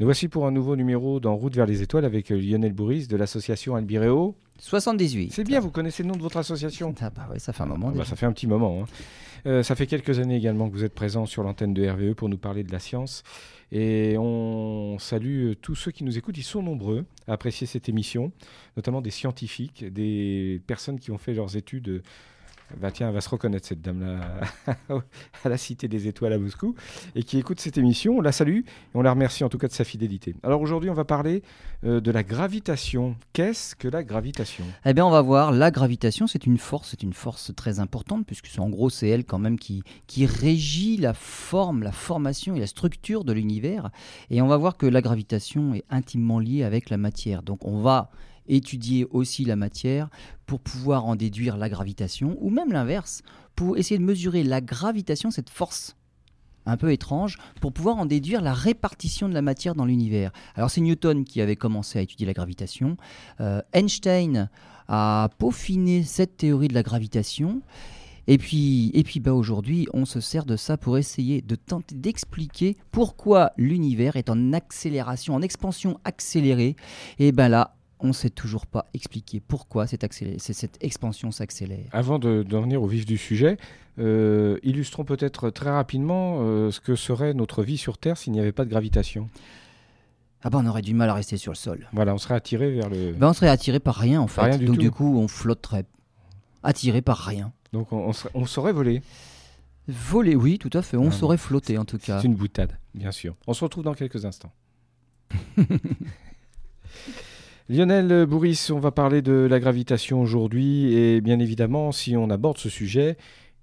Nous voici pour un nouveau numéro dans Route vers les étoiles avec euh, Lionel Bourris de l'association Albireo. 78. C'est bien, vous connaissez le nom de votre association? Ah bah ouais, ça fait un moment. Ah bah. Ça fait un petit moment. hein. Euh, ça fait quelques années également que vous êtes présent sur l'antenne de RVE pour nous parler de la science. Et on salue euh, tous ceux qui nous écoutent. Ils sont nombreux à apprécier cette émission, notamment des scientifiques, des personnes qui ont fait leurs études. euh, Bah tiens, elle va se reconnaître cette dame-là à la Cité des Étoiles à Moscou et qui écoute cette émission. On la salue et on la remercie en tout cas de sa fidélité. Alors aujourd'hui, on va parler euh, de la gravitation. Qu'est-ce que la gravitation? Eh bien, on va voir, la gravitation, c'est une force, c'est une force très importante, puisque en gros, c'est elle quand même qui, qui régit la forme, la formation et la structure de l'univers. Et on va voir que la gravitation est intimement liée avec la matière. Donc, on va étudier aussi la matière pour pouvoir en déduire la gravitation, ou même l'inverse, pour essayer de mesurer la gravitation, cette force un peu étrange, pour pouvoir en déduire la répartition de la matière dans l'univers. Alors c'est Newton qui avait commencé à étudier la gravitation. Euh, Einstein a peaufiné cette théorie de la gravitation. Et puis, et puis bah aujourd'hui, on se sert de ça pour essayer de tenter d'expliquer pourquoi l'univers est en accélération, en expansion accélérée. Et ben là, on ne sait toujours pas expliquer pourquoi cette, expansion s'accélère. Avant de- d'en venir au vif du sujet, euh, illustrons peut-être très rapidement euh, ce que serait notre vie sur Terre s'il n'y avait pas de gravitation. Ah ben on aurait du mal à rester sur le sol. Voilà, on serait attiré vers le. Ben on serait attiré par rien en fait. Par rien du Donc tout. du coup, on flotterait. Attiré par rien. Donc on, on serait, on saurait voler. Voler, oui, tout à fait. On Ah, saurait flotter en tout cas. C'est une boutade, bien sûr. On se retrouve dans quelques instants. Lionel Bourris, on va parler de la gravitation aujourd'hui et bien évidemment, si on aborde ce sujet,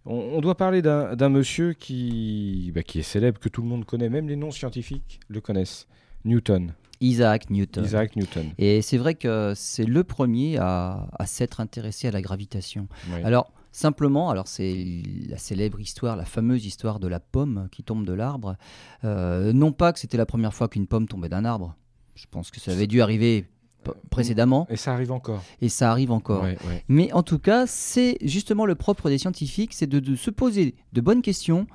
on, on doit parler d'un monsieur qui, bah, qui est célèbre, que tout le monde connaît, même les non-scientifiques le connaissent. Newton, Isaac Newton. Isaac Newton. Et c'est vrai que c'est le premier à, à s'être intéressé à la gravitation. Alors, simplement, alors c'est la célèbre histoire, la fameuse histoire de la pomme qui tombe de l'arbre. Euh, non pas que c'était la première fois qu'une pomme tombait d'un arbre. Je pense que ça avait dû arriver précédemment, Et ça arrive encore. et ça arrive encore. Ouais, ouais. Mais en tout cas, c'est justement le propre des scientifiques, c'est de, de se poser de bonnes questions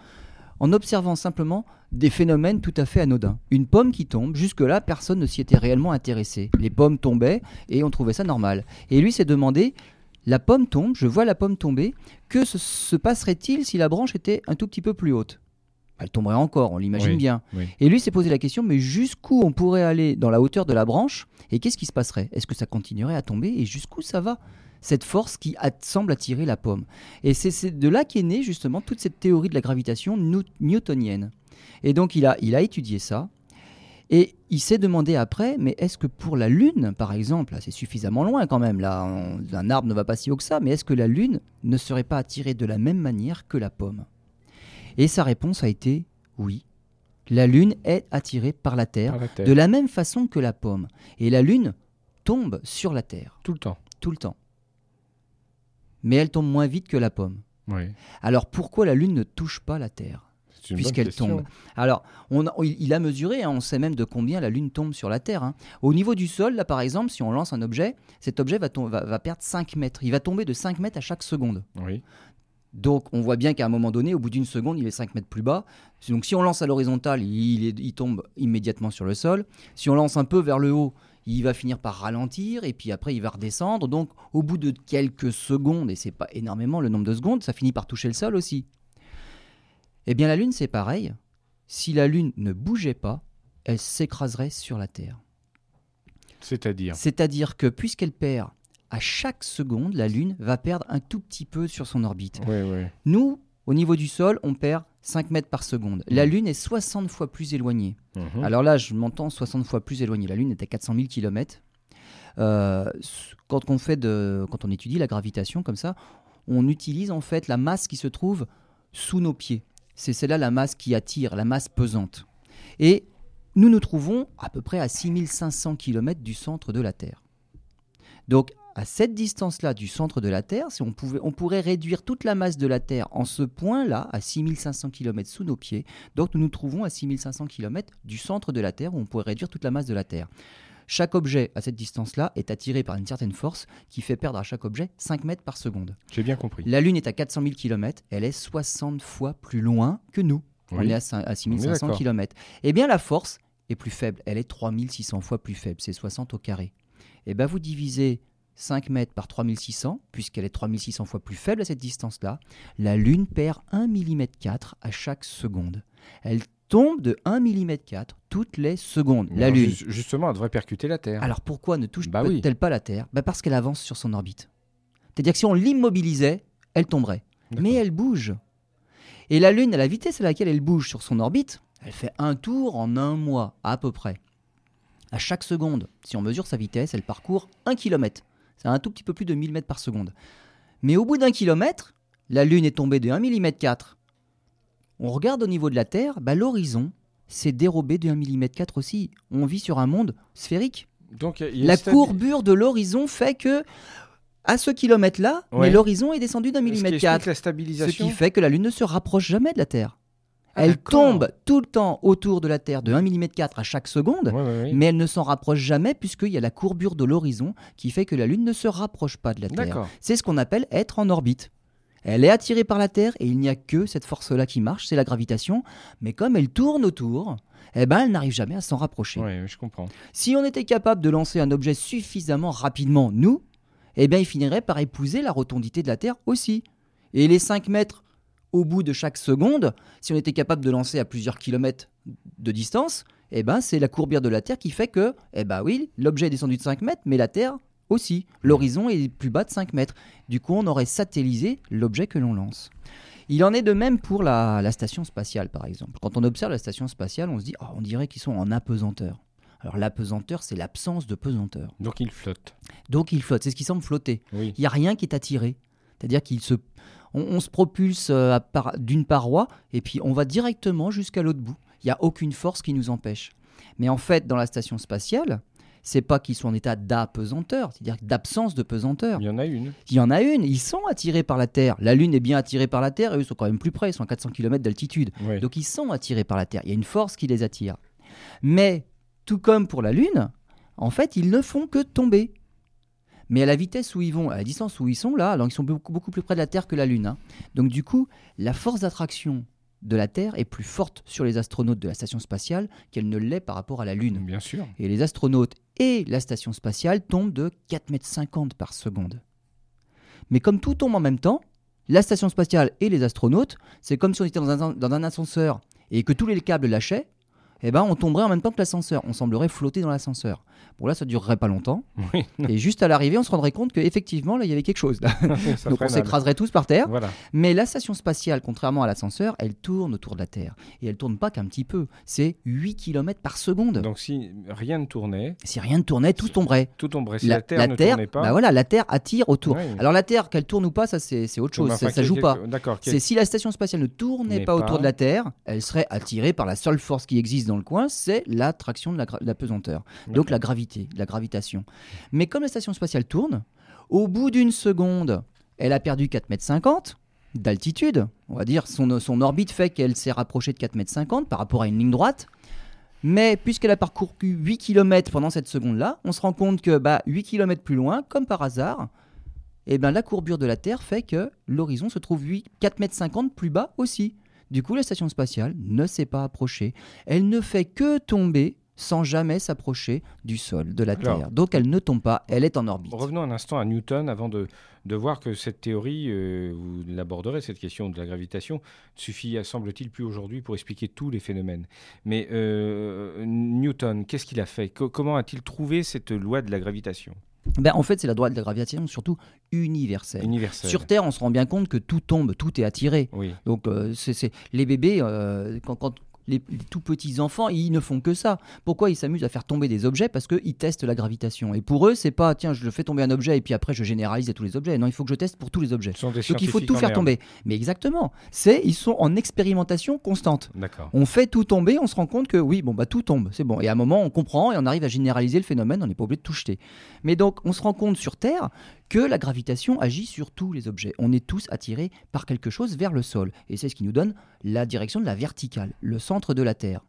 en observant simplement des phénomènes tout à fait anodins. Une pomme qui tombe, jusque-là, personne ne s'y était réellement intéressé. Les pommes tombaient et on trouvait ça normal. Et lui s'est demandé, la pomme tombe, je vois la pomme tomber, que se, se passerait-il si la branche était un tout petit peu plus haute? Elle tomberait encore, on l'imagine Oui, bien. oui. Et lui s'est posé la question, mais jusqu'où on pourrait aller dans la hauteur de la branche et qu'est-ce qui se passerait? Est-ce que ça continuerait à tomber et jusqu'où ça va cette force qui semble attirer la pomme? Et c'est- de là qu'est née justement toute cette théorie de la gravitation new- newtonienne. Et donc il a, il a étudié ça. Et il s'est demandé après, mais est-ce que pour la Lune, par exemple, c'est suffisamment loin quand même, là, on- un arbre ne va pas si haut que ça, mais est-ce que la Lune ne serait pas attirée de la même manière que la pomme? Et sa réponse a été oui. La Lune est attirée par la Terre Par la Terre. de la même façon que la pomme. Et la Lune tombe sur la Terre, Tout le temps. tout le temps. Mais elle tombe moins vite que la pomme. Oui. Alors pourquoi la Lune ne touche pas la Terre puisqu'elle tombe? Alors, on il a mesuré, hein, on sait même de combien la Lune tombe sur la Terre. hein. Au niveau du sol, là par exemple, si on lance un objet, cet objet va- va perdre 5 mètres. Il va tomber de 5 mètres à chaque seconde. Oui. Donc on voit bien qu'à un moment donné, au bout d'une seconde, il est 5 mètres plus bas. Donc si on lance à l'horizontale, il, est- il tombe immédiatement sur le sol. Si on lance un peu vers le haut, il va finir par ralentir et puis après il va redescendre. Donc au bout de quelques secondes, et c'est pas énormément le nombre de secondes, ça finit par toucher le sol aussi. Eh bien la Lune c'est pareil. Si la Lune ne bougeait pas, elle s'écraserait sur la Terre. C'est-à-dire? C'est-à-dire que puisqu'elle perd à chaque seconde, la Lune va perdre un tout petit peu sur son orbite. Nous, au niveau du sol, on perd 5 mètres par seconde. La Lune est 60 fois plus éloignée. Mhm. Alors là, je m'entends 60 fois plus éloignée. La Lune est à 400 000 km. quand, on fait de, quand on étudie la gravitation comme ça, on utilise en fait la masse qui se trouve sous nos pieds. C'est celle-là la masse qui attire, la masse pesante. Et nous nous trouvons à peu près à 6500 km du centre de la Terre. Donc, à cette distance-là du centre de la Terre, si on, pouvait, on pourrait réduire toute la masse de la Terre en ce point-là, à 6500 km sous nos pieds. Donc, nous nous trouvons à 6500 km du centre de la Terre, où on pourrait réduire toute la masse de la Terre. Chaque objet à cette distance-là est attiré par une certaine force qui fait perdre à chaque objet 5 mètres par seconde. J'ai bien compris. La Lune est à 400 000 km, elle est 60 fois plus loin que nous. On Oui. est à à On est 6500 d'accord. km. Eh bien, la force est plus faible. Elle est 3600 fois plus faible. C'est 60 au carré. Et bien vous divisez 5 mètres par 3600, puisqu'elle est 3600 fois plus faible à cette distance-là. La Lune perd 1 mm 4 à chaque seconde. Elle tombe de 1 mm 4 toutes les secondes. La Lune. ju- Justement, elle devrait percuter la Terre. Alors pourquoi ne touche Bah oui. pas la Terre? Bah Parce qu'elle avance sur son orbite. C'est-à-dire que si on l'immobilisait, elle tomberait. Mais elle bouge. Et la Lune, à la vitesse à laquelle elle bouge sur son orbite, elle fait un tour en un mois, à peu près. À chaque seconde, si on mesure sa vitesse, elle parcourt 1 km. C'est un tout petit peu plus de 1000 mètres par seconde. Mais au bout d'un kilomètre, la Lune est tombée de 1 mm 4. On regarde au niveau de la Terre, bah, l'horizon s'est dérobé de 1 mm 4 aussi. On vit sur un monde sphérique. Donc, il y a une La courbure de l'horizon fait que, à ce kilomètre-là, Ouais. l'horizon est descendu d'un millimètre explique 4. la Ce qui fait que la Lune ne se rapproche jamais de la Terre. Ah, elle tombe tout le temps autour de la Terre de 1 mm 4 à chaque seconde, Ouais, ouais, ouais. mais elle ne s'en rapproche jamais puisqu'il y a la courbure de l'horizon qui fait que la Lune ne se rapproche pas de la Terre. C'est ce qu'on appelle être en orbite. Elle est attirée par la Terre et il n'y a que cette force-là qui marche, c'est la gravitation. Mais comme elle tourne autour, eh ben, elle n'arrive jamais à s'en rapprocher. Ouais, je comprends. Si on était capable de lancer un objet suffisamment rapidement, nous, eh bien, il finirait par épouser la rotondité de la Terre aussi. Et les 5 mètres au bout de chaque seconde, si on était capable de lancer à plusieurs kilomètres de distance, eh ben, c'est la courbure de la Terre qui fait que, eh ben oui, l'objet est descendu de 5 mètres, mais la Terre aussi. L'horizon est plus bas de 5 mètres. Du coup, on aurait satellisé l'objet que l'on lance. Il en est de même pour la, la station spatiale, par exemple. Quand on observe la station spatiale, on se dit, Oh, on dirait qu'ils sont en apesanteur. Alors l'apesanteur, c'est l'absence de pesanteur. Donc, il flotte. Donc il flotte, c'est ce qui semble flotter. Oui. Il n'y a rien qui est attiré. C'est-à-dire qu'il se, on, on se propulse euh, par- d'une paroi et puis on va directement jusqu'à l'autre bout. Il n'y a aucune force qui nous empêche. Mais en fait, dans la station spatiale, c'est pas qu'ils sont en état d'apesanteur, c'est-à-dire d'absence de pesanteur. Il y en a une. Il y en a une, ils sont attirés par la Terre. La Lune est bien attirée par la Terre et eux sont quand même plus près, ils sont à 400 km d'altitude. Donc ils sont attirés par la Terre. Il y a une force qui les attire. Mais tout comme pour la Lune, en fait, ils ne font que tomber. Mais à la vitesse où ils vont, à la distance où ils sont là, alors ils sont beaucoup, beaucoup plus près de la Terre que la Lune. hein. Donc du coup, la force d'attraction de la Terre est plus forte sur les astronautes de la station spatiale qu'elle ne l'est par rapport à la Lune. Bien sûr. Et les astronautes et la station spatiale tombent de 4,50 mètres par seconde. Mais comme tout tombe en même temps, la station spatiale et les astronautes, c'est comme si on était dans un, dans un ascenseur et que tous les câbles lâchaient, eh ben on tomberait en même temps que l'ascenseur. On semblerait flotter dans l'ascenseur. Bon là, ça durerait pas longtemps. Oui. Et juste à l'arrivée, on se rendrait compte qu'effectivement, là, il y avait quelque chose. là. Donc on s'écraserait tous par terre. Voilà. Mais la station spatiale, contrairement à l'ascenseur, elle tourne autour de la Terre. Et elle tourne pas qu'un petit peu. C'est 8 km par seconde. Donc, si rien ne tournait, Si rien ne tournait, tout tomberait. tout tomberait. Si la, Terre ne Terre, tournait pas. bah voilà, la Terre attire autour. Ouais. Alors la Terre, qu'elle tourne ou pas, ça c'est autre chose, ça, ça joue pas. C'est si la station spatiale ne tournait pas autour de la Terre, elle serait attirée par la seule force qui existe dans le coin, c'est l'attraction de la, de la pesanteur. Donc la gravité, la gravitation. Mais comme la station spatiale tourne, au bout d'une seconde, elle a perdu 4,50 m d'altitude. On va dire son, son orbite fait qu'elle s'est rapprochée de 4,50 m par rapport à une ligne droite. Mais puisqu'elle a parcouru 8 km pendant cette seconde-là, on se rend compte que bah, 8 km plus loin, comme par hasard, eh ben, la courbure de la Terre fait que l'horizon se trouve 8 4,50 m plus bas aussi. Du coup, la station spatiale ne s'est pas approchée. Elle ne fait que tomber sans jamais s'approcher du sol, de la Alors- Terre. Donc elle ne tombe pas, elle est en orbite. Revenons un instant à Newton avant de, de voir que cette théorie, euh, vous l'aborderez, cette question de la gravitation, suffit, semble-t-il, plus aujourd'hui pour expliquer tous les phénomènes. Mais euh, Newton, qu'est-ce qu'il a fait? Co- Comment a-t-il trouvé cette loi de la gravitation? Ben, en fait, c'est la loi de la gravitation surtout universelle. universelle Sur Terre, on se rend bien compte que tout tombe, tout est attiré. Oui, Donc, euh, c'est c'est- les bébés, euh, quand, quand les, les tout petits enfants, ils ne font que ça. Pourquoi ils s'amusent à faire tomber des objets? Parce qu'ils testent la gravitation. Et pour eux, c'est pas tiens, je fais tomber un objet et puis après je généralise à tous les objets. Non, il faut que je teste pour tous les objets. Donc il faut tout faire tomber. Mais exactement. C'est ils sont en expérimentation constante. D'accord. On fait tout tomber, on se rend compte que oui, bon bah tout tombe, c'est bon. Et à un moment, on comprend et on arrive à généraliser le phénomène. On n'est pas obligé de tout jeter. Mais donc, on se rend compte sur Terre que la gravitation agit sur tous les objets. On est tous attirés par quelque chose vers le sol. Et c'est ce qui nous donne la direction de la verticale, le centre de la Terre.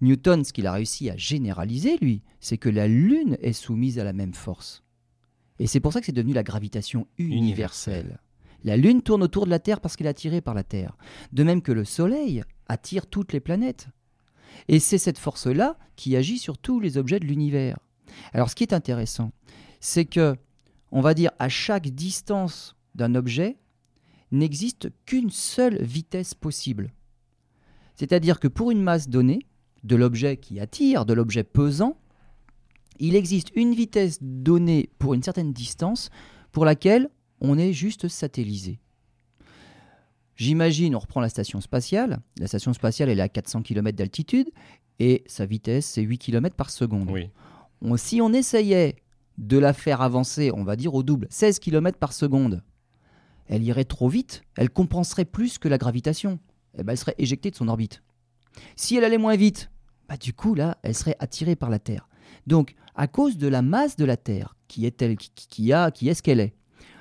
Newton, ce qu'il a réussi à généraliser, lui, c'est que la Lune est soumise à la même force. Et c'est pour ça que c'est devenu la gravitation universelle. La Lune tourne autour de la Terre parce qu'elle est attirée par la Terre. De même que le Soleil attire toutes les planètes. Et c'est cette force-là qui agit sur tous les objets de l'univers. Alors ce qui est intéressant, c'est que, on va dire, à chaque distance d'un objet, n'existe qu'une seule vitesse possible. C'est-à-dire que pour une masse donnée, de l'objet qui attire, de l'objet pesant, il existe une vitesse donnée pour une certaine distance pour laquelle on est juste satellisé. J'imagine, on reprend la station spatiale. La station spatiale, elle est à 400 km d'altitude et sa vitesse, c'est 8 km par seconde. si on essayait de la faire avancer, on va dire au double, 16 km par seconde, elle irait trop vite, elle compenserait plus que la gravitation. Eh ben, elle serait éjectée de son orbite. Si elle allait moins vite, bah, du coup, là, elle serait attirée par la Terre. Donc, à cause de la masse de la Terre, qui est, elle, qui, a, qui est ce qu'elle est,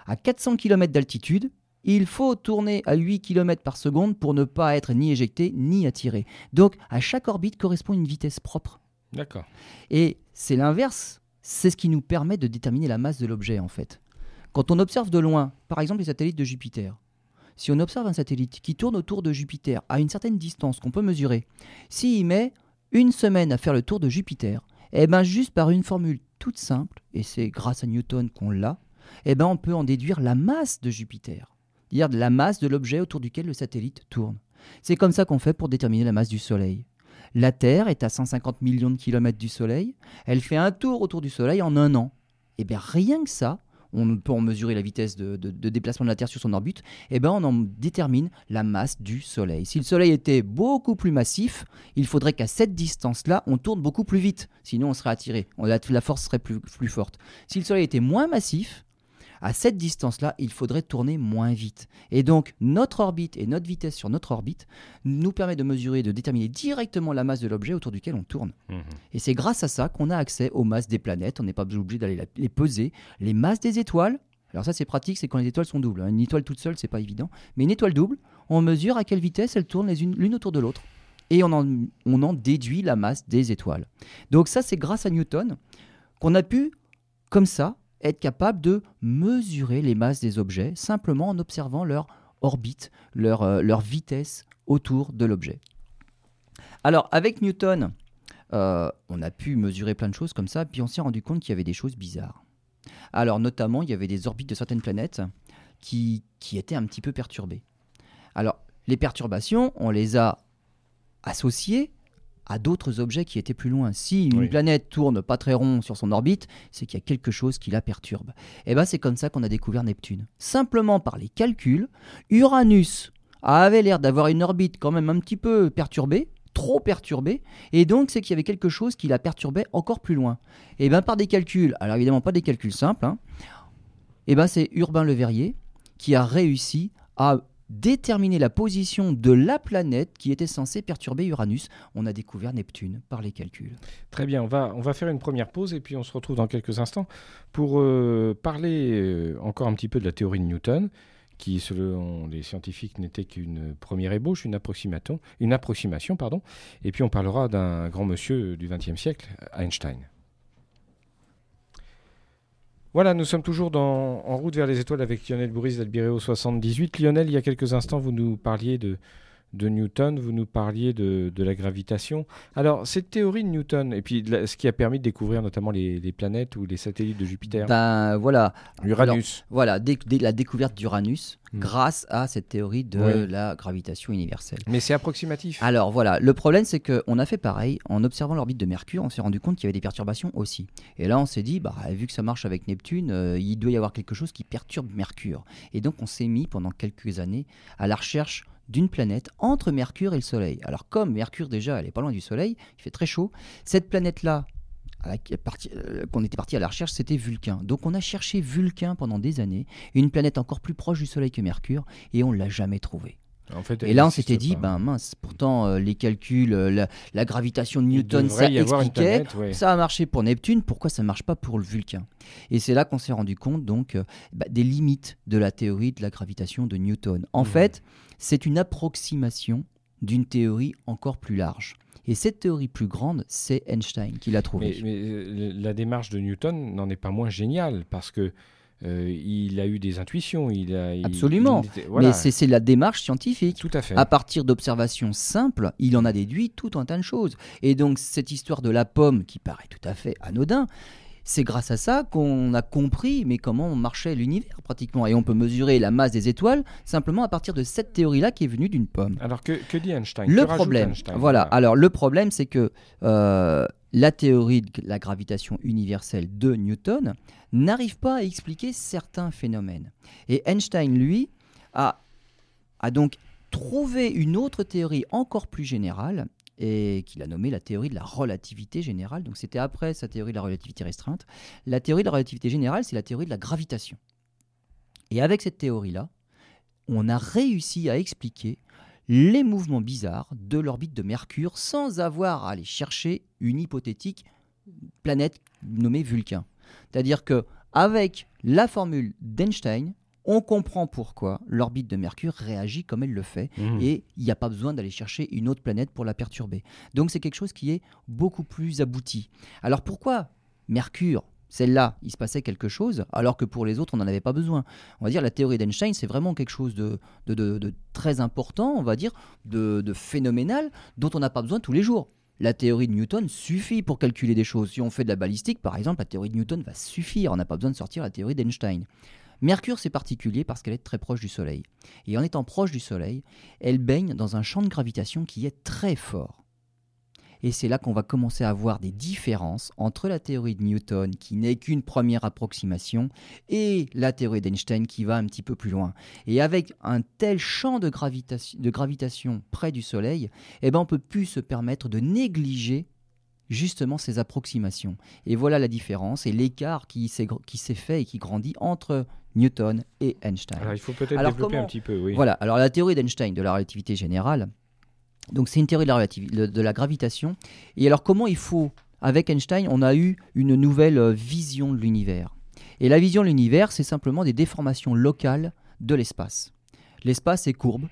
à 400 km d'altitude, il faut tourner à 8 km par seconde pour ne pas être ni éjecté ni attiré. Donc, à chaque orbite correspond une vitesse propre. D'accord. Et c'est l'inverse. C'est ce qui nous permet de déterminer la masse de l'objet, en fait. Quand on observe de loin, par exemple les satellites de Jupiter, si on observe un satellite qui tourne autour de Jupiter à une certaine distance qu'on peut mesurer, s'il met une semaine à faire le tour de Jupiter, eh ben juste par une formule toute simple, et c'est grâce à Newton qu'on l'a, eh ben on peut en déduire la masse de Jupiter, c'est-à-dire la masse de l'objet autour duquel le satellite tourne. C'est comme ça qu'on fait pour déterminer la masse du Soleil. La Terre est à 150 millions de kilomètres du Soleil, elle fait un tour autour du Soleil en un an. Et eh bien rien que ça, on peut en mesurer la vitesse de, déplacement de la Terre sur son orbite, et eh ben on en détermine la masse du Soleil. Si le Soleil était beaucoup plus massif, il faudrait qu'à cette distance-là, on tourne beaucoup plus vite, sinon on serait attiré, la, force serait plus, plus forte. Si le Soleil était moins massif, à cette distance-là, il faudrait tourner moins vite. Et donc, notre orbite et notre vitesse sur notre orbite nous permet de mesurer, de déterminer directement la masse de l'objet autour duquel on tourne. Mhm. Et c'est grâce à ça qu'on a accès aux masses des planètes. On n'est pas obligé d'aller les peser. Les masses des étoiles, alors ça c'est pratique, c'est quand les étoiles sont doubles. Une étoile toute seule, c'est pas évident. Mais une étoile double, on mesure à quelle vitesse elles tournent l'une autour de l'autre. Et on en, on en déduit la masse des étoiles. Donc ça c'est grâce à Newton qu'on a pu, comme ça, être capable de mesurer les masses des objets simplement en observant leur orbite, leur, euh, vitesse autour de l'objet. Alors avec Newton, euh, on a pu mesurer plein de choses comme ça, puis on s'est rendu compte qu'il y avait des choses bizarres. Alors notamment, il y avait des orbites de certaines planètes qui étaient un petit peu perturbées. Alors les perturbations, on les a associées à d'autres objets qui étaient plus loin. Si une planète tourne pas très rond sur son orbite, c'est qu'il y a quelque chose qui la perturbe. Et eh ben c'est comme ça qu'on a découvert Neptune. Simplement par les calculs, Uranus avait l'air d'avoir une orbite quand même un petit peu perturbée, trop perturbée, et donc c'est qu'il y avait quelque chose qui la perturbait encore plus loin. Et eh bien par des calculs, alors évidemment pas des calculs simples, hein, et eh ben c'est Urbain Le Verrier qui a réussi à déterminer la position de la planète qui était censée perturber Uranus. On a découvert Neptune par les calculs. Très bien, on va, on va faire une première pause et puis on se retrouve dans quelques instants pour euh, parler euh, encore un petit peu de la théorie de Newton qui, selon les scientifiques, n'était qu'une première ébauche, une approximation, une approximation pardon. et puis on parlera d'un grand monsieur du XXe siècle, Einstein. Voilà, nous sommes toujours en route vers les étoiles avec Lionel Bourris d'Albireo 78. Lionel, il y a quelques instants, vous nous parliez de, de Newton, vous nous parliez de, la gravitation. Alors, cette théorie de Newton, et puis ce qui a permis de découvrir notamment les, planètes ou les satellites de Jupiter. Ben voilà. Uranus. voilà, la découverte d'Uranus hmm. grâce à cette théorie de la gravitation universelle. Mais c'est approximatif. Alors voilà, le problème c'est qu'on a fait pareil, en observant l'orbite de Mercure, on s'est rendu compte qu'il y avait des perturbations aussi. Et là on s'est dit, bah, vu que ça marche avec Neptune, euh, il doit y avoir quelque chose qui perturbe Mercure. Et donc on s'est mis pendant quelques années à la recherche d'une planète entre Mercure et le Soleil. Alors comme Mercure déjà, elle pas loin du Soleil, il fait très chaud, cette planète-là, euh, qu'on était parti à la recherche, c'était Vulcain. Donc on a cherché Vulcain pendant des années, une planète encore plus proche du Soleil que Mercure, et on ne l'a jamais trouvée. En fait, et là, on s'était dit, ben mince, pourtant euh, les calculs, euh, la, gravitation de Newton, ça expliquait, ça a marché pour Neptune, pourquoi ça ne marche pas pour le Vulcain? Et c'est là qu'on s'est rendu compte donc bah, des limites de la théorie de la gravitation de Newton. En mmh. fait, c'est une approximation d'une théorie encore plus large. Et cette théorie plus grande, c'est Einstein qui l'a trouvée. Mais, euh, la démarche de Newton n'en est pas moins géniale, parce que euh, il a eu des intuitions. Il a, il- Absolument. il était- voilà, Mais c'est c'est la démarche scientifique. tout à fait. À partir d'observations simples, il en a déduit tout un tas de choses. Et donc cette histoire de la pomme, qui paraît tout à fait anodin, c'est grâce à ça qu'on a compris mais comment marchait l'univers pratiquement. Et on peut mesurer la masse des étoiles simplement à partir de cette théorie-là qui est venue d'une pomme. Alors que, que dit Einstein? Le problème, Einstein? voilà. Alors le problème, c'est que euh, la théorie de la gravitation universelle de Newton n'arrive pas à expliquer certains phénomènes. Et Einstein, lui, a, donc trouvé une autre théorie encore plus générale et qu'il a nommée la théorie de la relativité générale. Donc c'était après sa théorie de la relativité restreinte. La théorie de la relativité générale, c'est la théorie de la gravitation. Et avec cette théorie-là, on a réussi à expliquer les mouvements bizarres de l'orbite de Mercure sans avoir à aller chercher une hypothétique planète nommée Vulcain. C'est-à-dire que avec la formule d'Einstein, on comprend pourquoi l'orbite de Mercure réagit comme elle le fait Mhm. et il n'y a pas besoin d'aller chercher une autre planète pour la perturber. Donc c'est quelque chose qui est beaucoup plus abouti. Alors pourquoi Mercure celle-là, il se passait quelque chose, alors que pour les autres, on n'en avait pas besoin. On va dire la théorie d'Einstein, c'est vraiment quelque chose de, très important, on va dire, de, de phénoménal, dont on n'a pas besoin tous les jours. La théorie de Newton suffit pour calculer des choses. Si on fait de la balistique, par exemple, la théorie de Newton va suffire. On n'a pas besoin de sortir la théorie d'Einstein. Mercure, c'est particulier parce qu'elle est très proche du Soleil. Et en étant proche du Soleil, elle baigne dans un champ de gravitation qui est très fort. Et c'est là qu'on va commencer à voir des différences entre la théorie de Newton, qui n'est qu'une première approximation, et la théorie d'Einstein, qui va un petit peu plus loin. Et avec un tel champ de gravitation, de gravitation près du Soleil, eh ben on peut plus se permettre de négliger justement ces approximations. Et voilà la différence et l'écart qui s'est fait et qui grandit entre Newton et Einstein. Alors il faut peut-être développer comment- un petit peu, oui. Voilà, alors la théorie d'Einstein de la relativité générale, donc c'est une théorie de la, de la gravitation. Et alors comment il faut, avec Einstein, on a eu une nouvelle euh, vision de l'univers. Et la vision de l'univers, c'est simplement des déformations locales de l'espace. L'espace est courbe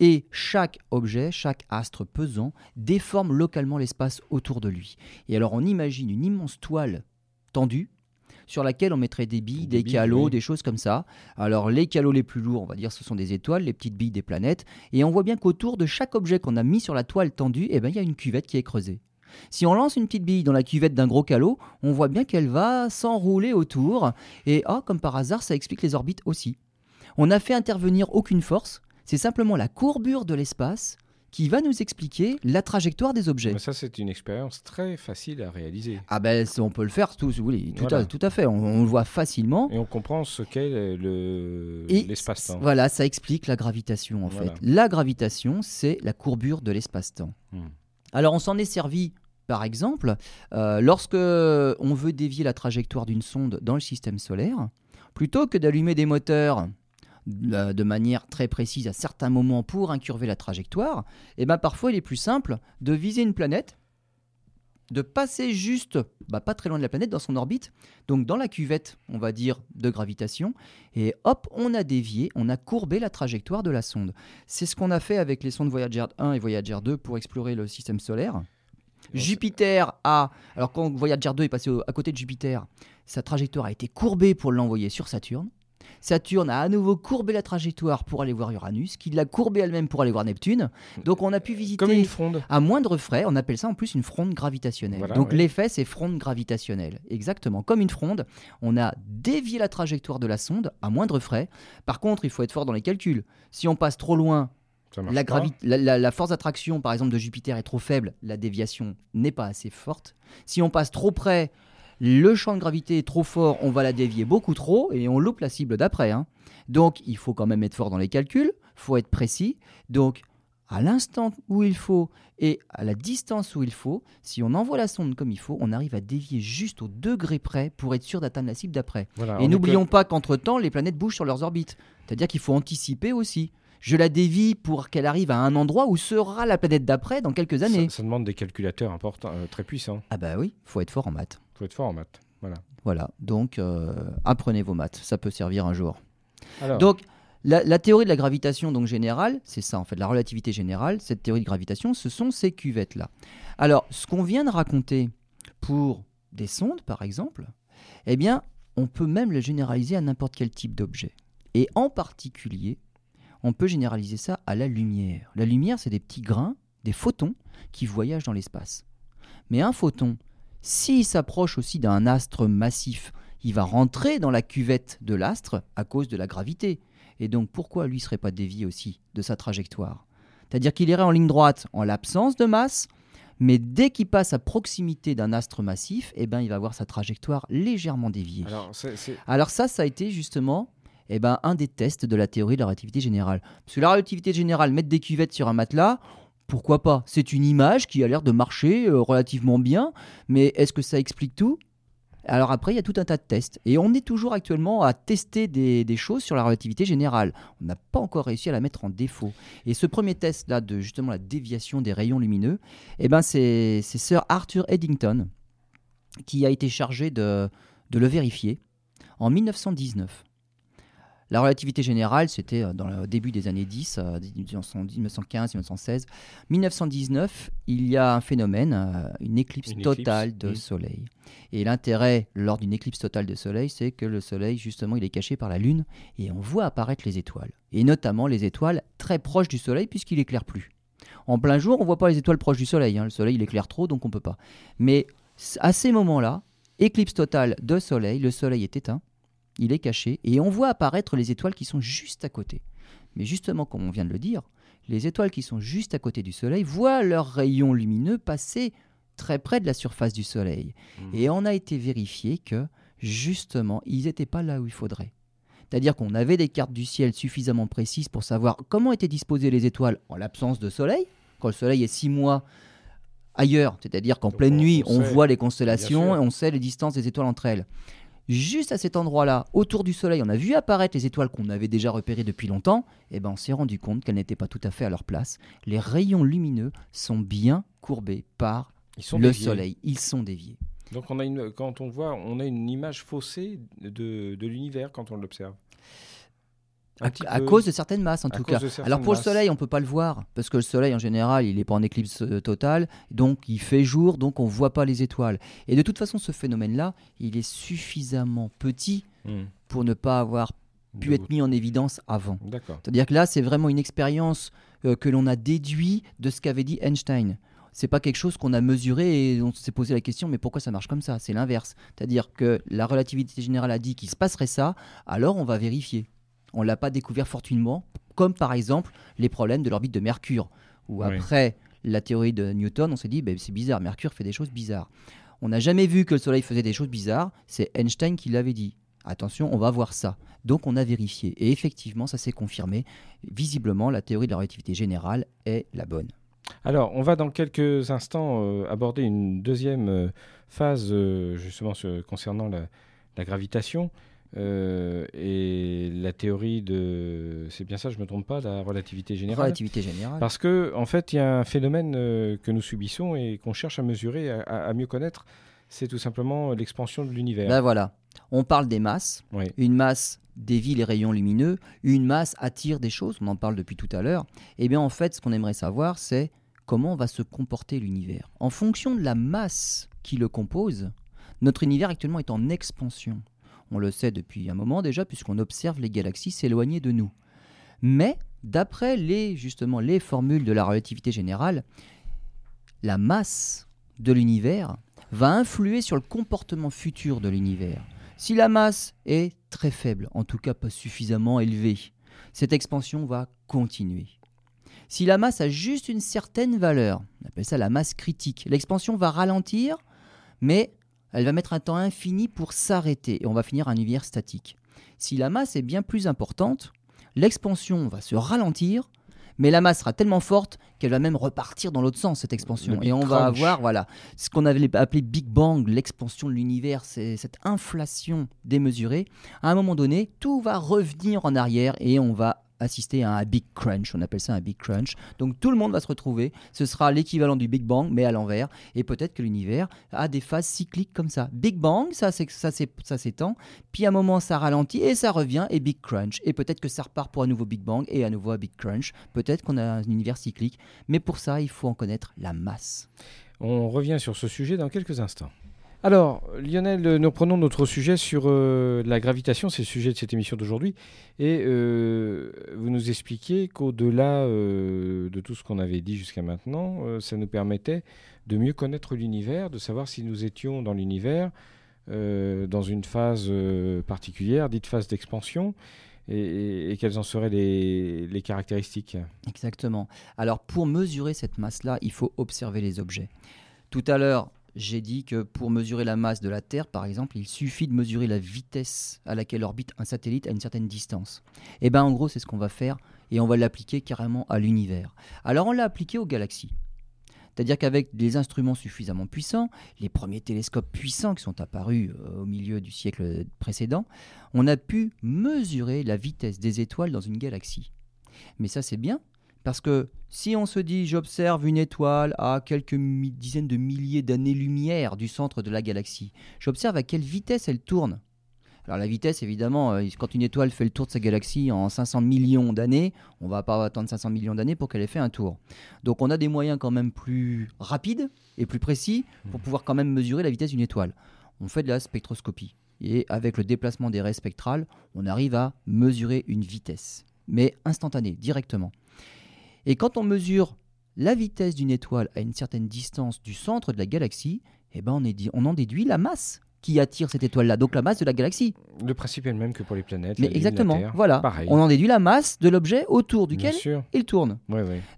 et chaque objet, chaque astre pesant déforme localement l'espace autour de lui. Et alors on imagine une immense toile tendue sur laquelle on mettrait des billes, Des des billes, calots, oui. des choses comme ça. Alors les calots les plus lourds, on va dire, ce sont des étoiles, les petites billes des planètes. Et on voit bien qu'autour de chaque objet qu'on a mis sur la toile tendue, eh ben, il y a une cuvette qui est creusée. Si on lance une petite bille dans la cuvette d'un gros calot, on voit bien qu'elle va s'enrouler autour. Et ah, comme par hasard, ça explique les orbites aussi. On n'a fait intervenir aucune force, c'est simplement la courbure de l'espace qui va nous expliquer la trajectoire des objets. Mais ça, c'est une expérience très facile à réaliser. Ah ben on peut le faire tout, oui, tout, Voilà. à, tout à fait, on, on le voit facilement. Et on comprend ce qu'est le- Et l'espace-temps. Voilà, ça explique la gravitation en Voilà. fait. La gravitation, c'est la courbure de l'espace-temps. Hmm. Alors on s'en est servi, par exemple, euh, lorsque on veut dévier la trajectoire d'une sonde dans le système solaire, plutôt que d'allumer des moteurs de manière très précise à certains moments pour incurver la trajectoire, et ben parfois il est plus simple de viser une planète, de passer juste, bah, pas très loin de la planète, dans son orbite, donc dans la cuvette, on va dire, de gravitation, et hop, on a dévié, on a courbé la trajectoire de la sonde. C'est ce qu'on a fait avec les sondes Voyager 1 et Voyager 2 pour explorer le système solaire. Jupiter a, alors quand Voyager 2 est passé à côté de Jupiter, sa trajectoire a été courbée pour l'envoyer sur Saturne. Saturne a à nouveau courbé la trajectoire pour aller voir Uranus, qui l'a courbée elle-même pour aller voir Neptune. Donc on a pu visiter Comme une fronde. à moindre frais, on appelle ça en plus une fronde gravitationnelle. Voilà, Donc l'effet, c'est fronde gravitationnelle. Exactement, comme une fronde, on a dévié la trajectoire de la sonde à moindre frais. Par contre, il faut être fort dans les calculs. Si on passe trop loin, la force d'attraction, par exemple, de Jupiter est trop faible, la déviation n'est pas assez forte. Si on passe trop près, le champ de gravité est trop fort, on va la dévier beaucoup trop et on loupe la cible d'après. hein. Donc, il faut quand même être fort dans les calculs, faut être précis. Donc, à l'instant où il faut et à la distance où il faut, si on envoie la sonde comme il faut, on arrive à dévier juste au degré près pour être sûr d'atteindre la cible d'après. Voilà, Et on n'oublions pas qu'entre-temps, les planètes bougent sur leurs orbites. C'est-à-dire qu'il faut anticiper aussi. Je la dévie pour qu'elle arrive à un endroit où sera la planète d'après dans quelques que- années. Ça, ça demande des calculateurs importants, euh, très puissants. Ah bah oui, faut être fort en maths. Il faut être fort en maths. Voilà. Voilà, donc euh, apprenez vos maths, ça peut servir un jour. Alors, Donc la, la théorie de la gravitation donc générale, c'est ça en fait, la relativité générale, cette théorie de gravitation, ce sont ces cuvettes-là. Alors, ce qu'on vient de raconter pour des sondes, par exemple, eh bien, on peut même le généraliser à n'importe quel type d'objet. Et en particulier, on peut généraliser ça à la lumière. La lumière, c'est des petits grains, des photons qui voyagent dans l'espace. Mais un photon, s'il s'approche aussi d'un astre massif, il va rentrer dans la cuvette de l'astre à cause de la gravité. Et donc pourquoi lui ne serait pas dévié aussi de sa trajectoire? C'est-à-dire qu'il irait en ligne droite en l'absence de masse, mais dès qu'il passe à proximité d'un astre massif, eh ben, il va voir sa trajectoire légèrement déviée. Alors, ça, ça a été justement eh ben, un des tests de la théorie de la relativité générale. Parce que la relativité générale, mettre des cuvettes sur un matelas, pourquoi pas? C'est une image qui a l'air de marcher euh, relativement bien, mais est-ce que ça explique tout? Alors après, il y a tout un tas de tests. Et on est toujours actuellement à tester des, choses sur la relativité générale. On n'a pas encore réussi à la mettre en défaut. Et ce premier test-là de justement la déviation des rayons lumineux, eh ben c'est Sir Arthur Eddington qui a été chargé de, de le vérifier en 1919. La relativité générale, c'était euh, dans le début des années 10, 1915, 1916. 1919, il y a un phénomène, euh, une éclipse totale de Soleil. Et l'intérêt lors d'une éclipse totale de Soleil, c'est que le Soleil, justement, il est caché par la Lune et on voit apparaître les étoiles. Et notamment les étoiles très proches du Soleil puisqu'il éclaire plus. En plein jour, on ne voit pas les étoiles proches du Soleil. Hein. Le Soleil, il éclaire trop, donc on ne peut pas. Mais à ces moments-là, éclipse totale de Soleil, le Soleil est éteint il est caché, et on voit apparaître les étoiles qui sont juste à côté. Mais justement, comme on vient de le dire, les étoiles qui sont juste à côté du Soleil voient leurs rayons lumineux passer très près de la surface du Soleil. Mmh. Et on a été vérifié que, justement, ils n'étaient pas là où il faudrait. C'est-à-dire qu'on avait des cartes du ciel suffisamment précises pour savoir comment étaient disposées les étoiles en l'absence de Soleil. Quand le Soleil est six mois ailleurs, c'est-à-dire qu'en pleine nuit, on, voit les constellations et on sait les distances des étoiles entre elles juste à cet endroit-là, autour du Soleil, on a vu apparaître les étoiles qu'on avait déjà repérées depuis longtemps, et eh ben on s'est rendu compte qu'elles n'étaient pas tout à fait à leur place. Les rayons lumineux sont bien courbés par le Soleil. Ils sont déviés. Donc on a une, quand on voit, on a une image faussée de l'univers quand on l'observe. À, cause de certaines masses, en tout cas. Alors pour le Soleil, on peut pas le voir parce que le Soleil, en général, il est pas en éclipse euh, totale, donc il fait jour, donc on voit pas les étoiles. Et de toute façon, ce phénomène-là, il est suffisamment petit hmm. pour ne pas avoir pu être mis en évidence avant. C'est-à-dire que là, c'est vraiment une expérience euh, que l'on a déduit de ce qu'avait dit Einstein. C'est pas quelque chose qu'on a mesuré et on s'est posé la question, mais pourquoi ça marche comme ça? C'est l'inverse. C'est-à-dire que la relativité générale a dit qu'il se passerait ça, alors on va vérifier on ne l'a pas découvert fortuitement, comme par exemple les problèmes de l'orbite de Mercure, où après la théorie de Newton, on s'est dit, ben, c'est bizarre, Mercure fait des choses bizarres. On n'a jamais vu que le Soleil faisait des choses bizarres, c'est Einstein qui l'avait dit. Attention, on va voir ça. Donc on a vérifié. Et effectivement, ça s'est confirmé. Visiblement, la théorie de la relativité générale est la bonne. Alors, on va dans quelques instants euh, aborder une deuxième euh, phase, euh, justement, concernant la gravitation. Euh, et la théorie de. C'est bien ça, je ne me trompe pas, la relativité générale? Relativité générale. Parce qu'en en fait, il y a un phénomène euh, que nous subissons et qu'on cherche à mesurer, à, mieux connaître. C'est tout simplement l'expansion de l'univers. Ben voilà. On parle des masses. Une masse dévie les rayons lumineux. Une masse attire des choses. On en parle depuis tout à l'heure. Et eh bien, en fait, ce qu'on aimerait savoir, c'est comment va se comporter l'univers. En fonction de la masse qui le compose, notre univers actuellement est en expansion. On le sait depuis un moment déjà, puisqu'on observe les galaxies s'éloigner de nous. Mais, d'après les, formules de la relativité générale, la masse de l'univers va influer sur le comportement futur de l'univers. Si la masse est très faible, en tout cas pas suffisamment élevée, cette expansion va continuer. Si la masse a juste une certaine valeur, on appelle ça la masse critique, l'expansion va ralentir, mais elle va mettre un temps infini pour s'arrêter et on va finir un univers statique. Si la masse est bien plus importante, l'expansion va se ralentir, mais la masse sera tellement forte qu'elle va même repartir dans l'autre sens, cette expansion. Et on va avoir voilà, ce qu'on avait appelé Big Bang, l'expansion de l'univers, c'est cette inflation démesurée. À un moment donné, tout va revenir en arrière et on va assister à un big crunch, on appelle ça un big crunch. Donc tout le monde va se retrouver, ce sera l'équivalent du Big Bang mais à l'envers et peut-être que l'univers a des phases cycliques comme ça. Big Bang, ça c'est ça ça s'étend, puis à un moment ça ralentit et ça revient et big crunch et peut-être que ça repart pour un nouveau Big Bang et à nouveau un big crunch. Peut-être qu'on a un univers cyclique, mais pour ça, il faut en connaître la masse. On revient sur ce sujet dans quelques instants. Alors, Lionel, nous reprenons notre sujet sur euh, la gravitation, c'est le sujet de cette émission d'aujourd'hui. Et euh, vous nous expliquiez qu'au-delà euh, de tout ce qu'on avait dit jusqu'à maintenant, ça nous permettait de mieux connaître l'univers, de savoir si nous étions dans l'univers, dans une phase particulière, dite phase d'expansion, et, quelles en seraient les caractéristiques. Exactement. Alors, pour mesurer cette masse-là, il faut observer les objets. Tout à l'heure, j'ai dit que pour mesurer la masse de la Terre, par exemple, il suffit de mesurer la vitesse à laquelle orbite un satellite à une certaine distance. Et eh bien en gros, c'est ce qu'on va faire et on va l'appliquer carrément à l'univers. Alors on l'a appliqué aux galaxies. C'est-à-dire qu'avec des instruments suffisamment puissants, les premiers télescopes puissants qui sont apparus euh, au milieu du siècle précédent, on a pu mesurer la vitesse des étoiles dans une galaxie. Mais ça c'est bien, parce que si on se dit j'observe une étoile à quelques dizaines de milliers d'années-lumière du centre de la galaxie, j'observe à quelle vitesse elle tourne. Alors la vitesse, évidemment, euh, quand une étoile fait le tour de sa galaxie en 500 millions d'années, on va pas attendre 500 millions d'années pour qu'elle ait fait un tour. Donc on a des moyens quand même plus rapides et plus précis pour pouvoir quand même mesurer la vitesse d'une étoile. On fait de la spectroscopie. Et avec le déplacement des raies spectrales, on arrive à mesurer une vitesse, mais instantanée, directement. Et quand on mesure la vitesse d'une étoile à une certaine distance du centre de la galaxie, eh ben on, est, on en déduit la masse qui attire cette étoile-là, donc la masse de la galaxie. Le principe est le même que pour les planètes. Mais exactement, voilà. On en déduit la masse de l'objet autour duquel il tourne.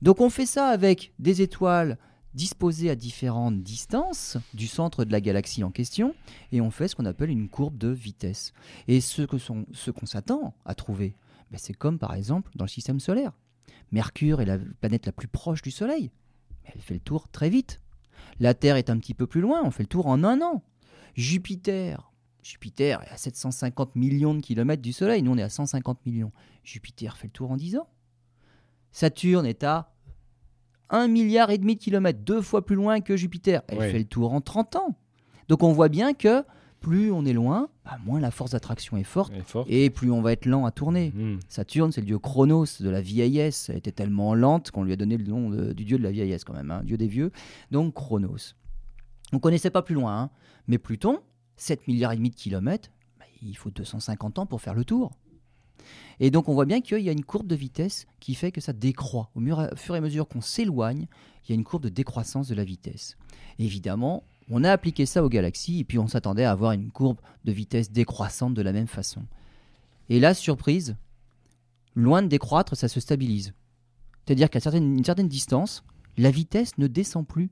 Donc on fait ça avec des étoiles disposées à différentes distances du centre de la galaxie en question, et on fait ce qu'on appelle une courbe de vitesse. Et ce qu'on ce qu'on s'attend à trouver, ben, c'est comme par exemple dans le système solaire. Mercure est la planète la plus proche du Soleil. Elle fait le tour très vite. La Terre est un petit peu plus loin, on fait le tour en un an. Jupiter, Jupiter est à 750 millions de kilomètres du Soleil, nous on est à 150 millions. Jupiter fait le tour en 10 ans. Saturne est à 1 milliard et demi de kilomètres, deux fois plus loin que Jupiter. Elle fait le tour en 30 ans. Donc on voit bien que plus on est loin, bah, moins la force d'attraction est forte, et plus on va être lent à tourner. Hmm. Saturne, c'est le dieu Chronos de la vieillesse. Elle était tellement lente qu'on lui a donné le nom du dieu de la vieillesse quand même, hein, dieu des vieux. Donc Chronos. On connaissait pas plus loin, hein. mais Pluton, 7 milliards et demi de kilomètres, bah, il faut 250 ans pour faire le tour. Et donc on voit bien qu'il y a une courbe de vitesse qui fait que ça décroît. Au fur et à mesure qu'on s'éloigne, il y a une courbe de décroissance de la vitesse. Évidemment, on a appliqué ça aux galaxies et puis on s'attendait à avoir une courbe de vitesse décroissante de la même façon. Et là, surprise, loin de décroître, ça se stabilise. C'est-à-dire qu'à une certaine distance, la vitesse ne descend plus.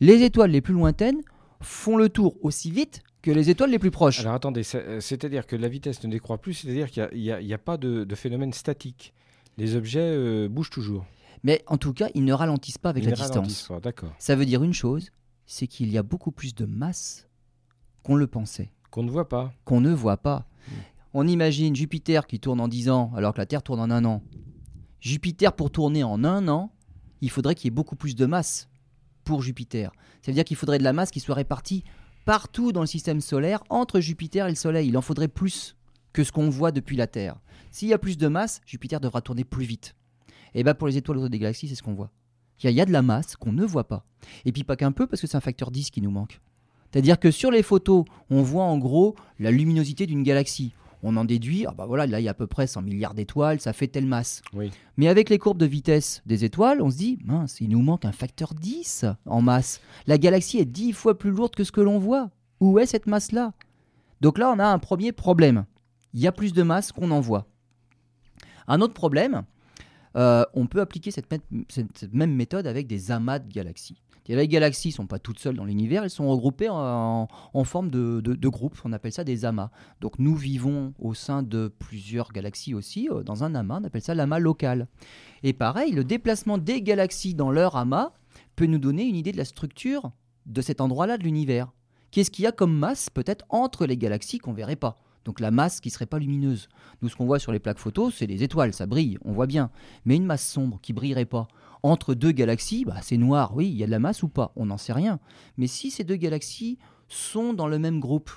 Les étoiles les plus lointaines font le tour aussi vite que les étoiles les plus proches. Alors attendez, euh, c'est-à-dire que la vitesse ne décroît plus, c'est-à-dire qu'il n'y a, pas de, phénomène statique. Les objets euh, bougent toujours. Mais en tout cas, ils ne ralentissent pas avec la distance. D'accord. Ça veut dire une chose, c'est qu'il y a beaucoup plus de masse qu'on le pensait. Qu'on ne voit pas. Qu'on ne voit pas. Hmm. On imagine Jupiter qui tourne en 10 ans alors que la Terre tourne en un an. Jupiter, pour tourner en un an, il faudrait qu'il y ait beaucoup plus de masse pour Jupiter. Ça veut dire qu'il faudrait de la masse qui soit répartie partout dans le système solaire entre Jupiter et le Soleil. Il en faudrait plus que ce qu'on voit depuis la Terre. S'il y a plus de masse, Jupiter devra tourner plus vite. Et bien pour les étoiles autour des galaxies, c'est ce qu'on voit. Il y, a de la masse qu'on ne voit pas. Et puis pas qu'un peu, parce que c'est un facteur 10 qui nous manque. C'est-à-dire que sur les photos, on voit en gros la luminosité d'une galaxie. On en déduit, ah bah voilà, là il y a à peu près 100 milliards d'étoiles, ça fait telle masse. Mais avec les courbes de vitesse des étoiles, on se dit, mince, il nous manque un facteur 10 en masse. La galaxie est 10 fois plus lourde que ce que l'on voit. Où est cette masse-là? Donc là, on a un premier problème. Il y a plus de masse qu'on en voit. Un autre problème, euh, on peut appliquer cette, même méthode avec des amas de galaxies. les galaxies ne sont pas toutes seules dans l'univers, elles sont regroupées en, forme de, groupes, on appelle ça des amas. Donc nous vivons au sein de plusieurs galaxies aussi, euh, dans un amas, on appelle ça l'amas local. Et pareil, le déplacement des galaxies dans leur amas peut nous donner une idée de la structure de cet endroit-là de l'univers. Qu'est-ce qu'il y a comme masse peut-être entre les galaxies qu'on verrait pas? Donc la masse qui serait pas lumineuse. Nous, ce qu'on voit sur les plaques photos, c'est des étoiles, ça brille, on voit bien. Mais une masse sombre qui brillerait pas entre deux galaxies, bah, c'est noir, oui, il y a de la masse ou pas, on n'en sait rien. Mais si ces deux galaxies sont dans le même groupe,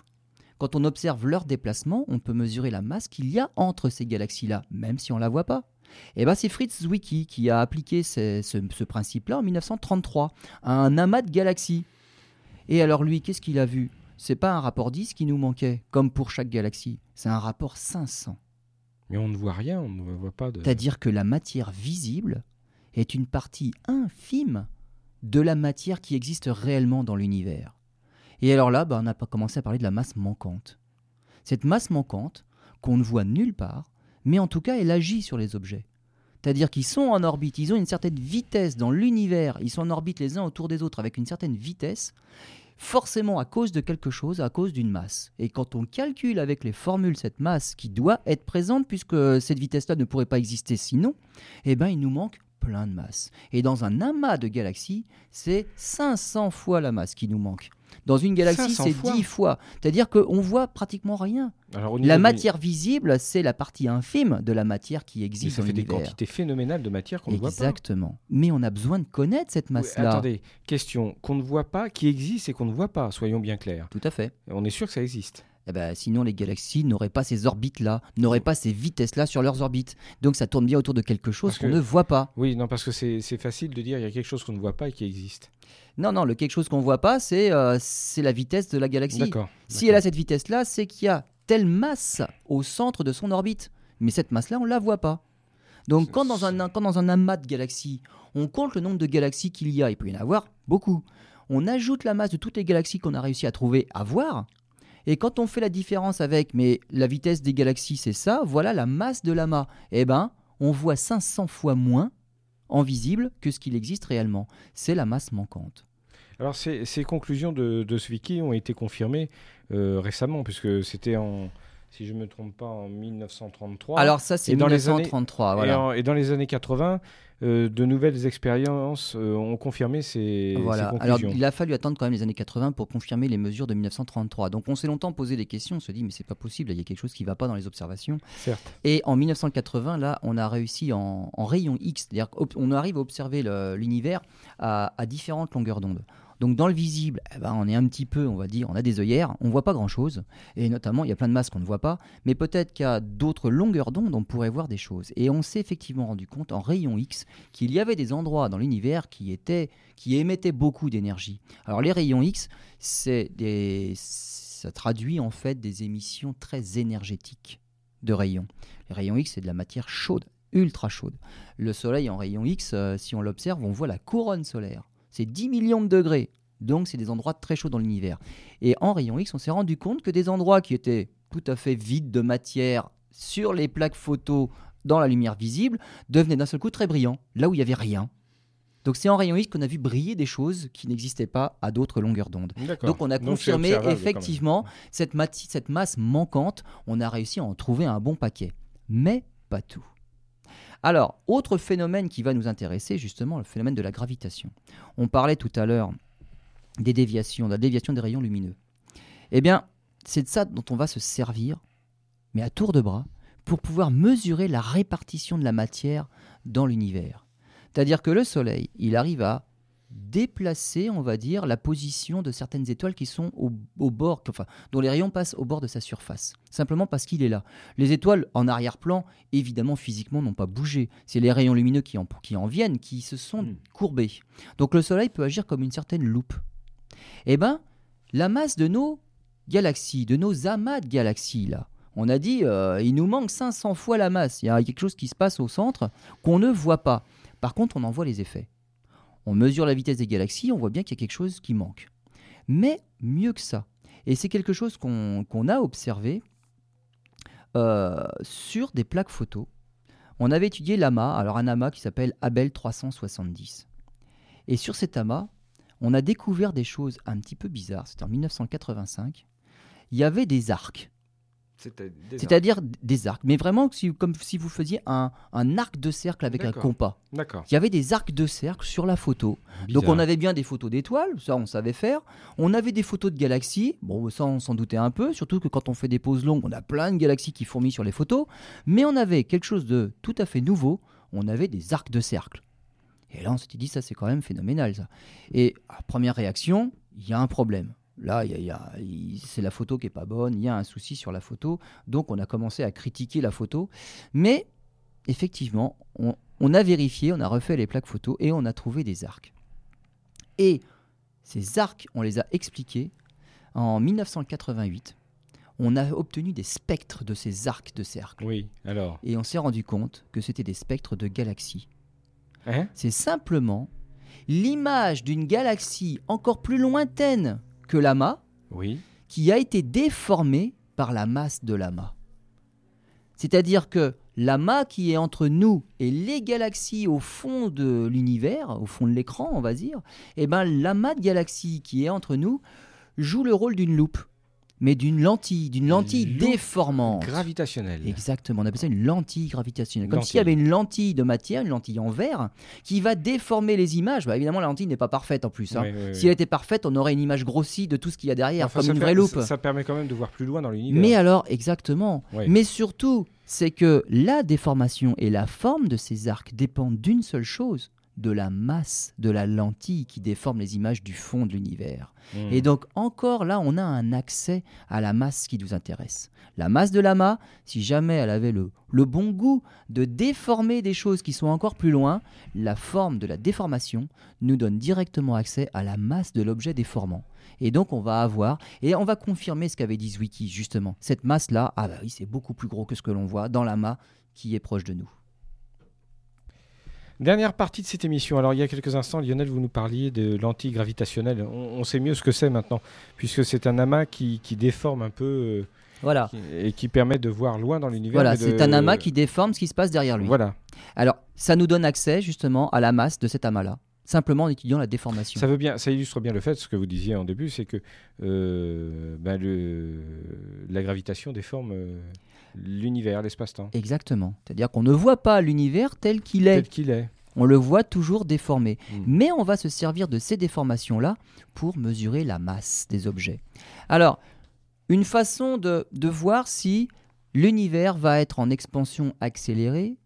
quand on observe leur déplacement, on peut mesurer la masse qu'il y a entre ces galaxies-là, même si on la voit pas. Et eh ben c'est Fritz Zwicky qui a appliqué ce, ce principe-là en 1933 à un amas de galaxies. Et alors lui, qu'est-ce qu'il a vu? C'est pas un rapport 10 qui nous manquait, comme pour chaque galaxie, c'est un rapport 500. Mais on ne voit rien, on ne voit pas de. C'est-à-dire que la matière visible est une partie infime de la matière qui existe réellement dans l'univers. Et alors là, bah, on a pas commencé à parler de la masse manquante. Cette masse manquante, qu'on ne voit nulle part, mais en tout cas, elle agit sur les objets. C'est-à-dire qu'ils sont en orbite, ils ont une certaine vitesse dans l'univers, ils sont en orbite les uns autour des autres avec une certaine vitesse, forcément à cause de quelque chose, à cause d'une masse. Et quand on calcule avec les formules cette masse qui doit être présente, puisque cette vitesse-là ne pourrait pas exister sinon, eh ben il nous manque plein de masse. Et dans un amas de galaxies, c'est 500 fois la masse qui nous manque. Dans une galaxie, 500 c'est fois 10 fois. C'est-à-dire qu'on voit pratiquement rien. Alors, La du- matière visible, c'est la partie infime de la matière qui Mais existe ça dans fait des quantités phénoménales de matière qu'on ne voit pas. Exactement. Mais on a besoin de connaître cette Oui, masse-là. attendez, question qu'on ne voit pas, qui existe et qu'on ne voit pas, soyons bien clairs. Tout à fait. On est sûr que ça existe. Eh ben, sinon, les galaxies n'auraient pas ces orbites-là, n'auraient pas ces vitesses-là sur leurs orbites. Donc, ça tourne bien autour de quelque chose qu'on ne voit pas. Oui, non, parce que c'est facile de dire il y a quelque chose qu'on ne voit pas et qui existe. Non, non, le quelque chose qu'on voit pas, c'est euh, c'est la vitesse de la galaxie. D'accord. Si elle a cette vitesse-là, c'est qu'il y a telle masse au centre de son orbite. Mais cette masse-là, on ne la voit pas. Donc, quand dans, un, quand dans un amas de galaxies, on compte le nombre de galaxies qu'il y a, il peut y en avoir beaucoup. On ajoute la masse de toutes les galaxies qu'on a réussi à trouver, à voir. Et quand on fait la différence avec, mais la vitesse des galaxies, c'est ça, voilà la masse de l'amas. Eh ben, on voit 500 fois moins en visible que ce qu'il existe réellement. C'est la masse manquante. Alors, ces, conclusions de, de wiki ont été confirmées euh, récemment, puisque c'était en, si je ne me trompe pas, en 1933. Alors ça, c'est Et dans les années- 1933. et, voilà. en- et dans les années 80, euh, de nouvelles expériences euh, ont confirmé ces, ces Voilà. Alors, il a fallu attendre quand même les années 80 pour confirmer les mesures de 1933. Donc, on s'est longtemps posé des questions. On se dit, mais c'est pas possible. Il y a quelque chose qui va pas dans les observations. Certes. Et en 1980, là, on a réussi en, en rayon X, c'est-à-dire qu'on arrive à observer l'univers à, à différentes longueurs d'onde. Donc dans le visible, eh ben, on est un petit peu, on va dire, on a des œillères, on voit pas grand-chose, et notamment il y a plein de masses qu'on ne voit pas, mais peut-être qu'à d'autres longueurs d'onde, on pourrait voir des choses. Et on s'est effectivement rendu compte en rayon X qu'il y avait des endroits dans l'univers qui étaient, qui émettaient beaucoup d'énergie. Alors les rayons X, c'est des, ça traduit en fait des émissions très énergétiques de rayons. Les rayons X, c'est de la matière chaude, ultra chaude. Le Soleil en rayon X, euh, si on l'observe, on voit la couronne solaire. C'est 10 millions de degrés. Donc, c'est des endroits très chauds dans l'univers. Et en rayon X, on s'est rendu compte que des endroits qui étaient tout à fait vides de matière sur les plaques photo dans la lumière visible devenaient d'un seul coup très brillants, là où il n'y avait rien. Donc, c'est en rayon X qu'on a vu briller des choses qui n'existaient pas à d'autres longueurs d'onde. Donc on a confirmé effectivement cette, cette masse manquante, on a réussi à en trouver un bon paquet. Mais pas tout. Alors, autre phénomène qui va nous intéresser, justement, le phénomène de la gravitation. On parlait tout à l'heure des déviations, de la déviation des rayons lumineux. Eh bien, c'est de ça dont on va se servir, mais à tour de bras, pour pouvoir mesurer la répartition de la matière dans l'univers. C'est-à-dire que le Soleil, il arrive à déplacer, on va dire, la position de certaines étoiles qui sont au, au bord, enfin, dont les rayons passent au bord de sa surface, simplement parce qu'il est là. Les étoiles en arrière-plan, évidemment, physiquement, n'ont pas bougé. C'est les rayons lumineux qui en, qui en viennent, qui se sont Hmm. courbés. Donc le Soleil peut agir comme une certaine loupe. Eh bien, la masse de nos galaxies, de nos amas de galaxies, là, on a dit, euh, il nous manque 500 fois la masse. Il y a quelque chose qui se passe au centre qu'on ne voit pas. Par contre, on en voit les effets. On mesure la vitesse des galaxies, on voit bien qu'il y a quelque chose qui manque. Mais mieux que ça, et c'est quelque chose qu'on a observé euh, sur des plaques photo. On avait étudié l'amas, alors un amas qui s'appelle Abel 370. Et sur cet amas, on a découvert des choses un petit peu bizarres. C'était en 1985. Il y avait des arcs. C'est-à-dire des arcs, mais vraiment si- comme si vous faisiez un, un arc de cercle avec un compas. D'accord. Il y avait des arcs de cercle sur la photo. Donc on avait bien des photos d'étoiles, ça on savait faire. On avait des photos de galaxies, bon ça on s'en doutait un peu, surtout que quand on fait des pauses longues, on a plein de galaxies qui fourmillent sur les photos. Mais on avait quelque chose de tout à fait nouveau, on avait des arcs de cercle. Et là on s'était dit ça c'est quand même phénoménal ça. Et à première réaction, il y a un problème. Là, il y a- il y a- il- c'est la photo qui est pas bonne, il y a un souci sur la photo, donc on a commencé à critiquer la photo. Mais effectivement, on, on a vérifié, on a refait les plaques photos et on a trouvé des arcs. Et ces arcs, on les a expliqués en 1988, on a obtenu des spectres de ces arcs de cercle. Oui, alors. Et on s'est rendu compte que c'était des spectres de galaxies. Hein? C'est simplement l'image d'une galaxie encore plus lointaine que l'amas Oui. qui a été déformée par la masse de l'amas. C'est-à-dire que l'amas qui est entre nous et les galaxies au fond de l'univers, au fond de l'écran, on va dire, eh ben l'amas de galaxies qui est entre nous joue le rôle d'une loupe, mais d'une lentille, d'une lentille déformante. Gravitationnel. Exactement, on appelle ça une lentille gravitationnelle. Comme s'il y avait une lentille de matière, une lentille en verre, qui va déformer les images. Bah, évidemment, la lentille n'est pas parfaite en plus. hein. Oui, oui, oui. Si elle était parfaite, on aurait une image grossie de tout ce qu'il y a derrière, Enfin, comme une vraie loupe. Ça, ça permet quand même de voir plus loin dans l'univers. Mais alors, exactement. Mais surtout, c'est que la déformation et la forme de ces arcs dépendent d'une seule chose, de la masse de la lentille qui déforme les images du fond de l'univers. Hmm. Et donc encore là, on a un accès à la masse qui nous intéresse. La masse de l'amas, si jamais elle avait le, le bon goût de déformer des choses qui sont encore plus loin, la forme de la déformation nous donne directement accès à la masse de l'objet déformant. Et donc on va avoir, et on va confirmer ce qu'avait dit Zwicky justement, cette masse-là, ah bah oui, c'est beaucoup plus gros que ce que l'on voit dans l'amas qui est proche de nous. Dernière partie de cette émission. Alors, il y a quelques instants, Lionel, vous nous parliez de l'antigravitationnel. On, on sait mieux ce que c'est maintenant, puisque c'est un amas qui, qui déforme un peu euh, Voilà, qui- et qui permet de voir loin dans l'univers. voilà de- c'est un amas qui déforme ce qui se passe derrière lui. Voilà. Alors, ça nous donne accès justement à la masse de cet amas-là, simplement en étudiant la déformation. Ça, veut bien, ça illustre bien le fait, ce que vous disiez en début, c'est que euh, ben, le, la gravitation déforme euh, l'univers, l'espace-temps, Exactement. C'est-à-dire qu'on ne voit pas l'univers tel qu'il est. tel qu'il est. On le voit toujours déformé. Mm. Mais on va se servir de ces déformations-là pour mesurer la masse des objets. Alors, une façon de, de voir si l'univers va être en expansion accélérée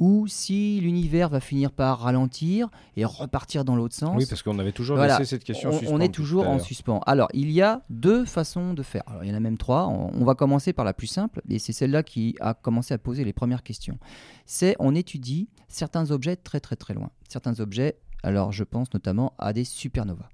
ou si l'univers va finir par ralentir et repartir dans l'autre sens. Oui, parce qu'on avait toujours Voilà. laissé cette question en on, suspens on est toujours en suspens. Alors, il y a deux façons de faire. Alors, il y en a même trois. On, on va commencer par la plus simple, et c'est celle-là qui a commencé à poser les premières questions. C'est on étudie certains objets très très très loin. Certains objets, alors je pense notamment à des supernovas.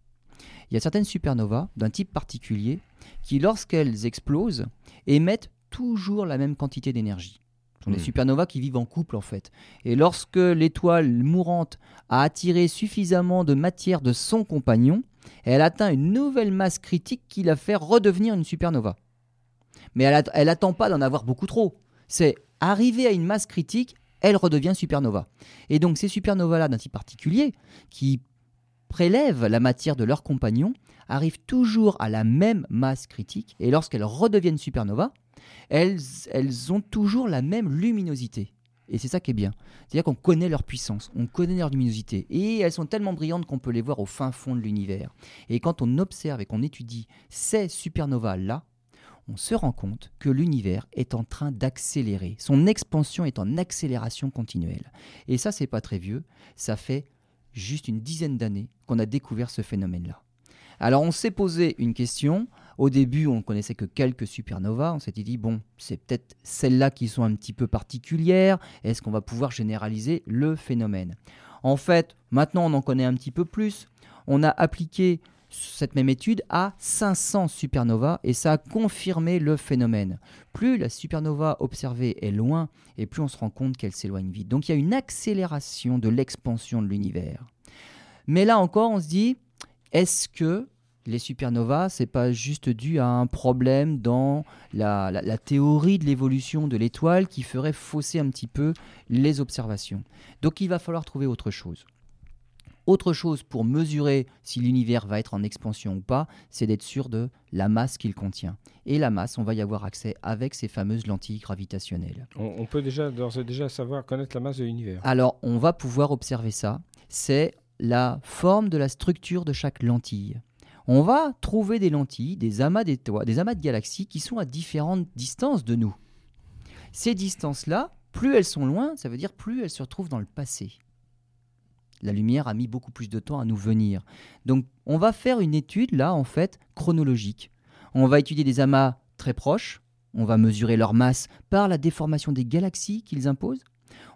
Il y a certaines supernovas d'un type particulier qui, lorsqu'elles explosent, émettent toujours la même quantité d'énergie. Sont des Hmm. supernovas qui vivent en couple en fait. Et lorsque l'étoile mourante a attiré suffisamment de matière de son compagnon, elle atteint une nouvelle masse critique qui la fait redevenir une supernova. Mais elle, at- elle attend pas d'en avoir beaucoup trop. C'est arriver à une masse critique, elle redevient supernova. Et donc ces supernovas-là d'un type particulier, qui prélèvent la matière de leur compagnon, arrivent toujours à la même masse critique, et lorsqu'elles redeviennent supernova, elles, elles ont toujours la même luminosité. Et c'est ça qui est bien. C'est-à-dire qu'on connaît leur puissance, on connaît leur luminosité. Et elles sont tellement brillantes qu'on peut les voir au fin fond de l'univers. Et quand on observe et qu'on étudie ces supernovas-là, on se rend compte que l'univers est en train d'accélérer. Son expansion est en accélération continuelle. Et ça, c'est pas très vieux. Ça fait juste une dizaine d'années qu'on a découvert ce phénomène-là. Alors on s'est posé une question. Au début, on connaissait que quelques supernovas. On s'était dit, bon, c'est peut-être celles-là qui sont un petit peu particulières. Est-ce qu'on va pouvoir généraliser le phénomène? En fait, maintenant, on en connaît un petit peu plus. On a appliqué cette même étude à 500 supernovas et ça a confirmé le phénomène. Plus la supernova observée est loin et plus on se rend compte qu'elle s'éloigne vite. Donc il y a une accélération de l'expansion de l'univers. Mais là encore, on se dit, est-ce que les supernovas, c'est pas juste dû à un problème dans la, théorie de l'évolution de l'étoile qui ferait fausser un petit peu les observations? Donc il va falloir trouver autre chose. Autre chose pour mesurer si l'univers va être en expansion ou pas, c'est d'être sûr de la masse qu'il contient. Et la masse, on va y avoir accès avec ces fameuses lentilles gravitationnelles. On, on peut déjà d'ores et déjà savoir connaître la masse de l'univers. Alors, on va pouvoir observer ça. C'est la forme de la structure de chaque lentille. On va trouver des lentilles, des amas d'étoiles, des amas de galaxies qui sont à différentes distances de nous. Ces distances-là, plus elles sont loin, ça veut dire plus elles se retrouvent dans le passé. La lumière a mis beaucoup plus de temps à nous venir. Donc, on va faire une étude là, en fait, chronologique. On va étudier des amas très proches. On va mesurer leur masse par la déformation des galaxies qu'ils imposent.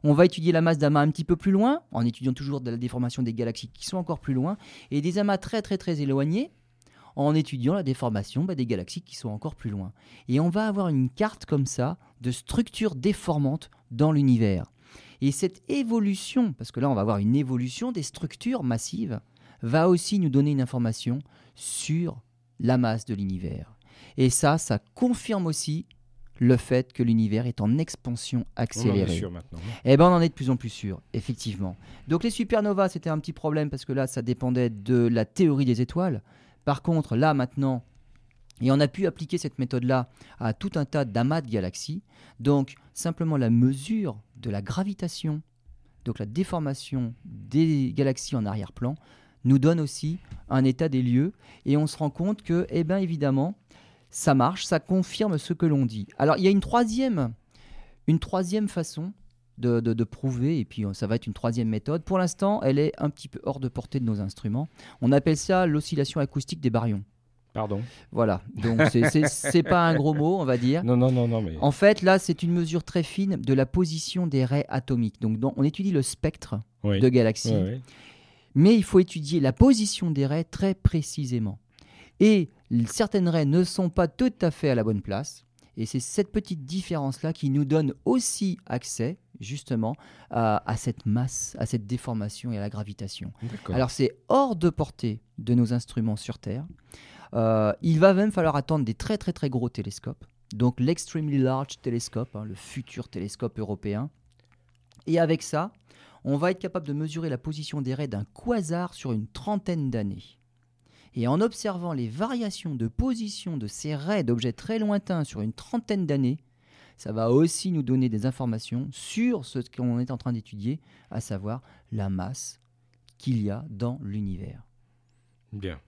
On va étudier la masse d'amas un petit peu plus loin, en étudiant toujours la déformation des galaxies qui sont encore plus loin, et des amas très très très éloignés. en étudiant la déformation bah, des galaxies qui sont encore plus loin. Et on va avoir une carte comme ça de structures déformantes dans l'univers. Et cette évolution, parce que là on va avoir une évolution des structures massives, va aussi nous donner une information sur la masse de l'univers. Et ça, ça confirme aussi le fait que l'univers est en expansion accélérée. On en est sûr maintenant. Eh ben, on en est de plus en plus sûr, effectivement. Donc les supernovas, c'était un petit problème parce que là, ça dépendait de la théorie des étoiles. Par contre, là maintenant, et on a pu appliquer cette méthode-là à tout un tas d'amas de galaxies. Donc, simplement la mesure de la gravitation, donc la déformation des galaxies en arrière-plan, nous donne aussi un état des lieux. Et on se rend compte que, eh bien évidemment, ça marche, ça confirme ce que l'on dit. Alors, il y a une troisième, une troisième façon de, de, prouver, et puis ça va être une troisième méthode. Pour l'instant, elle est un petit peu hors de portée de nos instruments. On appelle ça l'oscillation acoustique des baryons. Pardon. Voilà, donc c'est pas un gros mot, on va dire. Non, non, non, non. Mais... En fait, là, c'est une mesure très fine de la position des raies atomiques. Donc, on étudie le spectre de galaxies, mais il faut étudier la position des raies très précisément. Et certaines raies ne sont pas tout à fait à la bonne place. Et c'est cette petite différence-là qui nous donne aussi accès, justement, à, cette masse, à cette déformation et à la gravitation. Alors c'est hors de portée de nos instruments sur Terre. Euh, il va même falloir attendre des très très très gros télescopes. Donc l'Extremely Large Telescope, hein, le futur télescope européen. Et avec ça, on va être capable de mesurer la position des raies d'un quasar sur une trentaine d'années. Et en observant les variations de position de ces raies d'objets très lointains sur une trentaine d'années, ça va aussi nous donner des informations sur ce qu'on est en train d'étudier, à savoir la masse qu'il y a dans l'univers. Bien.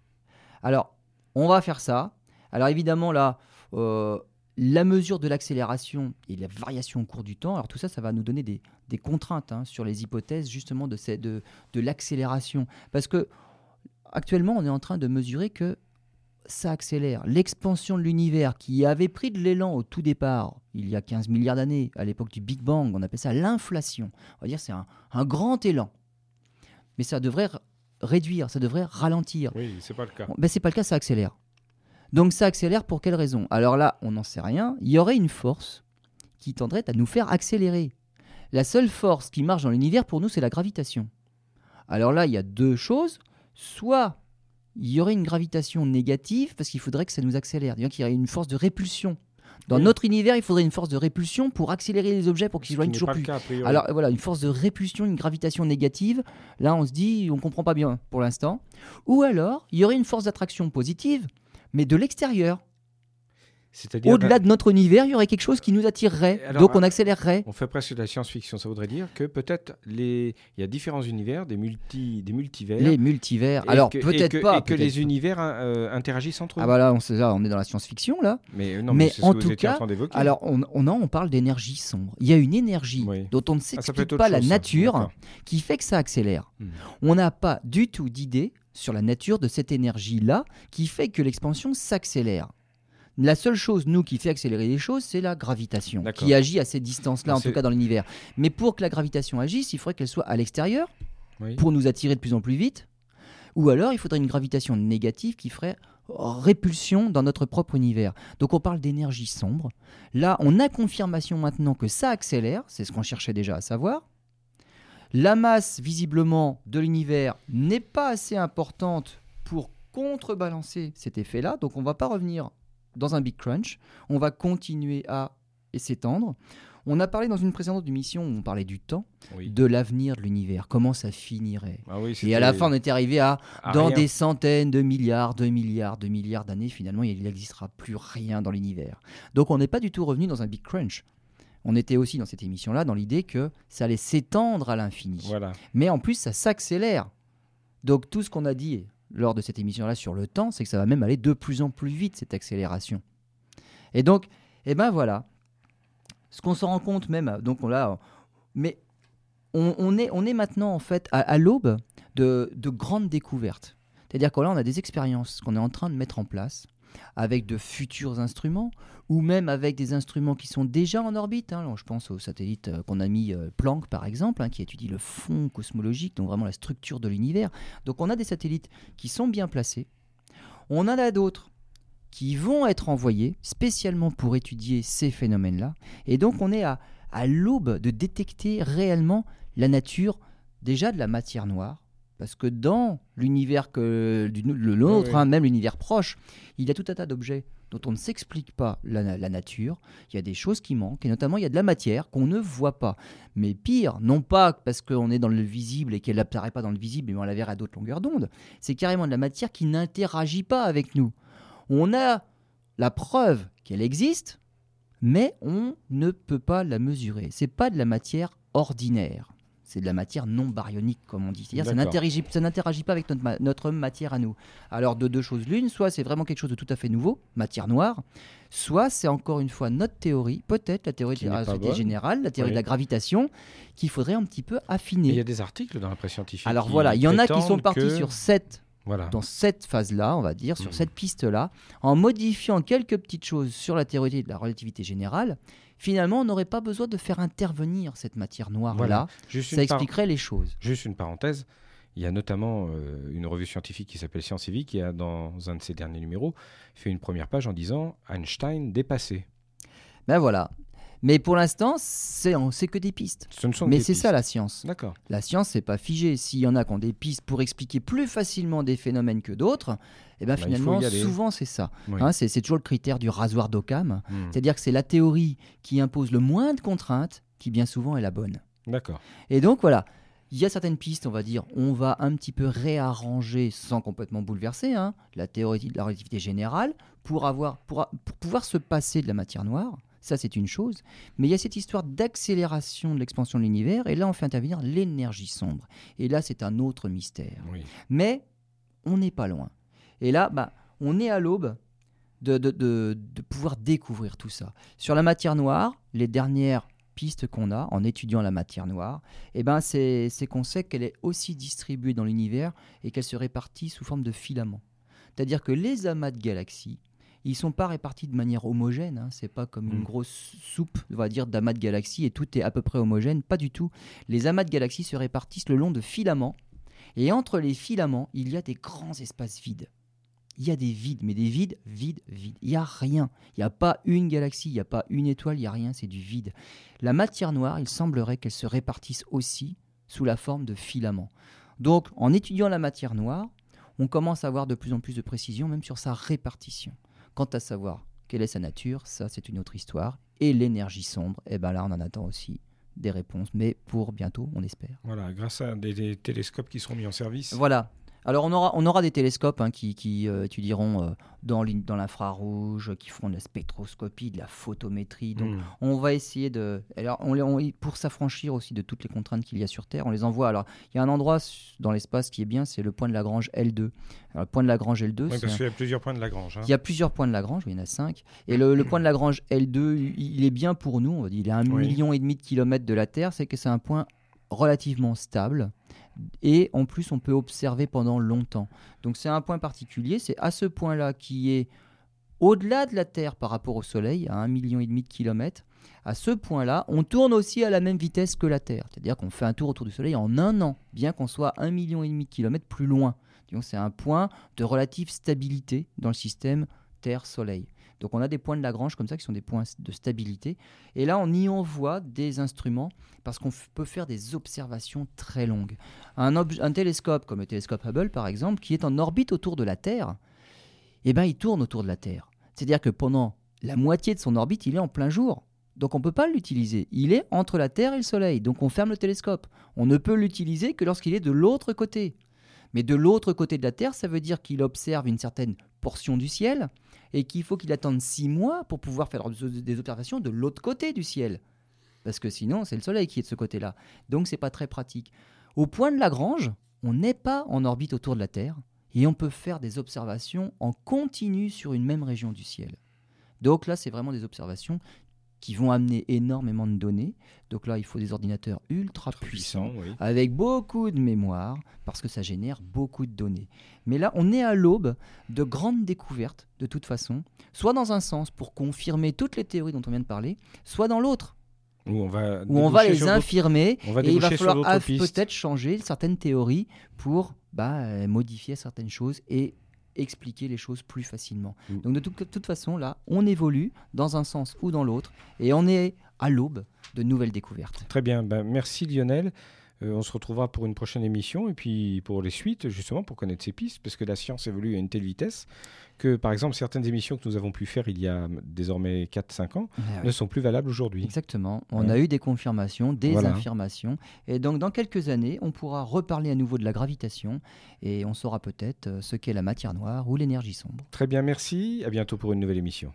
Alors, on va faire ça. Alors évidemment, là, euh, la mesure de l'accélération et la variation au cours du temps, alors tout ça, ça va nous donner des, contraintes hein, sur les hypothèses justement de, de, l'accélération. Parce que actuellement, on est en train de mesurer que ça accélère. L'expansion de l'univers qui avait pris de l'élan au tout départ, il y a 15 milliards d'années, à l'époque du Big Bang, on appelle ça l'inflation. On va dire c'est un, grand élan. Mais ça devrait réduire, ça devrait ralentir. Oui, c'est pas le cas. Ben, c'est pas le cas, ça accélère. Donc ça accélère pour quelle raison? Alors là, on n'en sait rien. Il y aurait une force qui tendrait à nous faire accélérer. La seule force qui marche dans l'univers pour nous, c'est la gravitation. Alors là, il y a deux choses soit il y aurait une gravitation négative parce qu'il faudrait que ça nous accélère, il y aurait une force de répulsion. Dans notre univers, il faudrait une force de répulsion pour accélérer les objets pour qu'ils soient toujours plus. Alors voilà, une force de répulsion, une gravitation négative. Là, on se dit, on comprend pas bien pour l'instant. Ou alors, il y aurait une force d'attraction positive, mais de l'extérieur. Au-delà de notre univers, il y aurait quelque chose qui nous attirerait. donc on accélérerait. On fait presque de la science-fiction. Ça voudrait dire que peut-être les... il y a différents univers, des, multi... des multivers. Les multivers. Alors peut-être pas. Et que les univers euh, interagissent entre eux. Ah voilà, on, on est dans la science-fiction là. Mais, euh, non, mais, en tout cas, alors on, on, on parle d'énergie sombre. Il y a une énergie dont on ne ah, s'explique pas la nature qui fait que ça accélère. Hmm. On n'a pas du tout d'idée sur la nature de cette énergie-là qui fait que l'expansion s'accélère. La seule chose, nous, qui fait accélérer les choses, c'est la gravitation, qui agit à ces distances-là, en tout cas dans l'univers. Mais pour que la gravitation agisse, il faudrait qu'elle soit à l'extérieur, pour nous attirer de plus en plus vite. Ou alors, il faudrait une gravitation négative qui ferait répulsion dans notre propre univers. Donc on parle d'énergie sombre. Là, on a confirmation maintenant que ça accélère, c'est ce qu'on cherchait déjà à savoir. La masse, visiblement, de l'univers n'est pas assez importante pour contrebalancer cet effet-là, donc on ne va pas revenir dans un big crunch. On va continuer à s'étendre. On a parlé dans une précédente émission où on parlait du temps, de l'avenir de l'univers, comment ça finirait. Ah et à la fin, on était arrivé à, dans des centaines de milliards, de milliards, de milliards d'années, finalement, il n'existera plus rien dans l'univers. Donc on n'est pas du tout revenu dans un big crunch. On était aussi dans cette émission-là dans l'idée que ça allait s'étendre à l'infini. Mais en plus, ça s'accélère. Donc tout ce qu'on a dit lors de cette émission-là sur le temps, c'est que ça va même aller de plus en plus vite, cette accélération. Et donc, eh ben voilà, ce qu'on se rend compte même, donc on l'a, mais on, est, on est maintenant en fait à, l'aube de, de, grandes découvertes. C'est-à-dire que là, on a des expériences qu'on est en train de mettre en place avec de futurs instruments ou même avec des instruments qui sont déjà en orbite. Hein. je pense au satellite euh, qu'on a mis euh, Planck par exemple, hein, qui étudie le fond cosmologique, donc vraiment la structure de l'univers. Donc on a des satellites qui sont bien placés. On en a d'autres qui vont être envoyés spécialement pour étudier ces phénomènes-là. Et donc on est à, à l'aube de détecter réellement la nature déjà de la matière noire. Parce que dans l'univers que du- le nôtre, oui. hein, même l'univers proche, il y a tout un tas d'objets dont on ne s'explique pas la, la nature. Il y a des choses qui manquent, et notamment il y a de la matière qu'on ne voit pas. Mais pire, non pas parce qu'on est dans le visible et qu'elle n'apparaît pas dans le visible, mais on la verra à d'autres longueurs d'onde, c'est carrément de la matière qui n'interagit pas avec nous. On a la preuve qu'elle existe, mais on ne peut pas la mesurer. C'est pas de la matière ordinaire. C'est de la matière non baryonique, comme on dit. C'est-à-dire ça n'interagit, ça n'interagit pas avec notre, ma- notre matière à nous. Alors de deux choses l'une, soit c'est vraiment quelque chose de tout à fait nouveau, matière noire, soit c'est encore une fois notre théorie, peut-être la théorie Qui de la relativité générale, la théorie Oui. de la gravitation, qu'il faudrait un petit peu affiner. il y a des articles dans la presse scientifique. Alors voilà, il y en a qui sont partis que- sur cette Voilà. dans cette phase-là, on va dire, sur Mhm. cette piste-là, en modifiant quelques petites choses sur la théorie de la relativité générale, finalement, on n'aurait pas besoin de faire intervenir cette matière noire-là. Voilà. Ça expliquerait les choses. Juste une parenthèse. Il y a notamment euh, une revue scientifique qui s'appelle Science et Vie qui a, dans un de ses derniers numéros, fait une première page en disant Einstein dépassé. Ben voilà. Mais pour l'instant, c'est que des pistes. Ce ne sont que Mais c'est ça la science. D'accord. La science, c'est pas figé. S'il y en a qui ont des pistes pour expliquer plus facilement des phénomènes que d'autres, eh ben Bah, finalement, souvent c'est ça. Oui. Hein, c'est toujours le critère du rasoir d'Occam. Hmm. C'est-à-dire que c'est la théorie qui impose le moins de contraintes qui bien souvent est la bonne. D'accord. Et donc voilà, il y a certaines pistes, on va dire, on va un petit peu réarranger sans complètement bouleverser hein, la théorie de la relativité générale pour, avoir, pour, pour pouvoir se passer de la matière noire. Ça, c'est une chose. Mais il y a cette histoire d'accélération de l'expansion de l'univers, et là, on fait intervenir l'énergie sombre. Et là, c'est un autre mystère. Oui. Mais on n'est pas loin. Et là, bah, on est à l'aube de, de, de- de pouvoir découvrir tout ça. Sur la matière noire, les dernières pistes qu'on a en étudiant la matière noire, eh ben, c'est qu'on sait qu'elle est aussi distribuée dans l'univers et qu'elle se répartit sous forme de filaments. C'est-à-dire que les amas de galaxies, ils sont pas répartis de manière homogène. Hein. C'est pas comme une Mm. grosse soupe, on va dire, d'amas de galaxies et tout est à peu près homogène. Pas du tout. Les amas de galaxies se répartissent le long de filaments et entre les filaments, il y a des grands espaces vides. Il y a des vides, mais des vides, vides, vides. Il n'y a rien. Il n'y a pas une galaxie, il n'y a pas une étoile, il n'y a rien, c'est du vide. La matière noire, il semblerait qu'elle se répartisse aussi sous la forme de filaments. Donc, en étudiant la matière noire, on commence à avoir de plus en plus de précision, même sur sa répartition. Quant à savoir quelle est sa nature, ça c'est une autre histoire. Et l'énergie sombre, eh ben là on en attend aussi des réponses, mais pour bientôt, on espère. Voilà, grâce à des, des télescopes qui seront mis en service. Voilà. Alors on aura, on aura des télescopes hein, qui, qui, euh, étudieront euh, dans l'in- dans l'infrarouge, qui feront de la spectroscopie, de la photométrie. Donc Hmm. on va essayer de... Alors on, les- on- pour s'affranchir aussi de toutes les contraintes qu'il y a sur Terre, on les envoie. Alors il y a un endroit dans l'espace qui est bien, c'est le point de Lagrange L2. Alors, le point de Lagrange L2, Oui, parce qu'il y a plusieurs points de Lagrange. hein. il y a plusieurs points de Lagrange, il y en a cinq. Et le, le point de Lagrange L2, il il est bien pour nous. On va dire, il est à un Oui. million et demi de kilomètres de la Terre. C'est que c'est un point relativement stable. Et en plus, on peut observer pendant longtemps. Donc c'est un point particulier. C'est à ce point-là qui est au-delà de la Terre par rapport au Soleil, à un million et demi de kilomètres. À ce point-là, on tourne aussi à la même vitesse que la Terre. C'est-à-dire qu'on fait un tour autour du Soleil en un an, bien qu'on soit un million et demi de kilomètres plus loin. C'est un point de relative stabilité dans le système Terre-Soleil. Donc on a des points de Lagrange comme ça qui sont des points de stabilité. Et là, on y envoie des instruments parce qu'on peut faire des observations très longues. Un télescope comme le télescope Hubble, par exemple, qui est en orbite autour de la Terre, eh ben, il tourne autour de la Terre. C'est-à-dire que pendant la moitié de son orbite, il est en plein jour. Donc on ne peut pas l'utiliser. Il est entre la Terre et le Soleil. Donc on ferme le télescope. On ne peut l'utiliser que lorsqu'il est de l'autre côté. Mais de l'autre côté de la Terre, ça veut dire qu'il observe une certaine portion du ciel et qu'il faut qu'il attende six mois pour pouvoir faire des observations de l'autre côté du ciel. Parce que sinon, c'est le Soleil qui est de ce côté-là. Donc, c'est pas très pratique. Au point de Lagrange, on n'est pas en orbite autour de la Terre et on peut faire des observations en continu sur une même région du ciel. Donc là, c'est vraiment des observations qui vont amener énormément de données. Donc là, il faut des ordinateurs ultra puissants Puissant, oui. avec beaucoup de mémoire, parce que ça génère beaucoup de données. Mais là, on est à l'aube de grandes découvertes, de toute façon, soit dans un sens pour confirmer toutes les théories dont on vient de parler, soit dans l'autre, Où on va, où on va déboucher les infirmer, va et il va falloir peut-être changer certaines théories pour bah, euh, modifier certaines choses et expliquer les choses plus facilement. Mm. Donc de toute façon, là, on évolue dans un sens ou dans l'autre, et on est à l'aube de nouvelles découvertes. Très bien, ben, merci Lionel. Euh, on se retrouvera pour une prochaine émission et puis pour les suites, justement, pour connaître ces pistes, parce que la science évolue à une telle vitesse que, par exemple, certaines émissions que nous avons pu faire il y a désormais 4-5 ans eh ne sont plus valables aujourd'hui. Exactement. On a eu des confirmations, des affirmations. Et donc, dans quelques années, on pourra reparler à nouveau de la gravitation et on saura peut-être euh, ce qu'est la matière noire ou l'énergie sombre. Très bien, merci. À bientôt pour une nouvelle émission.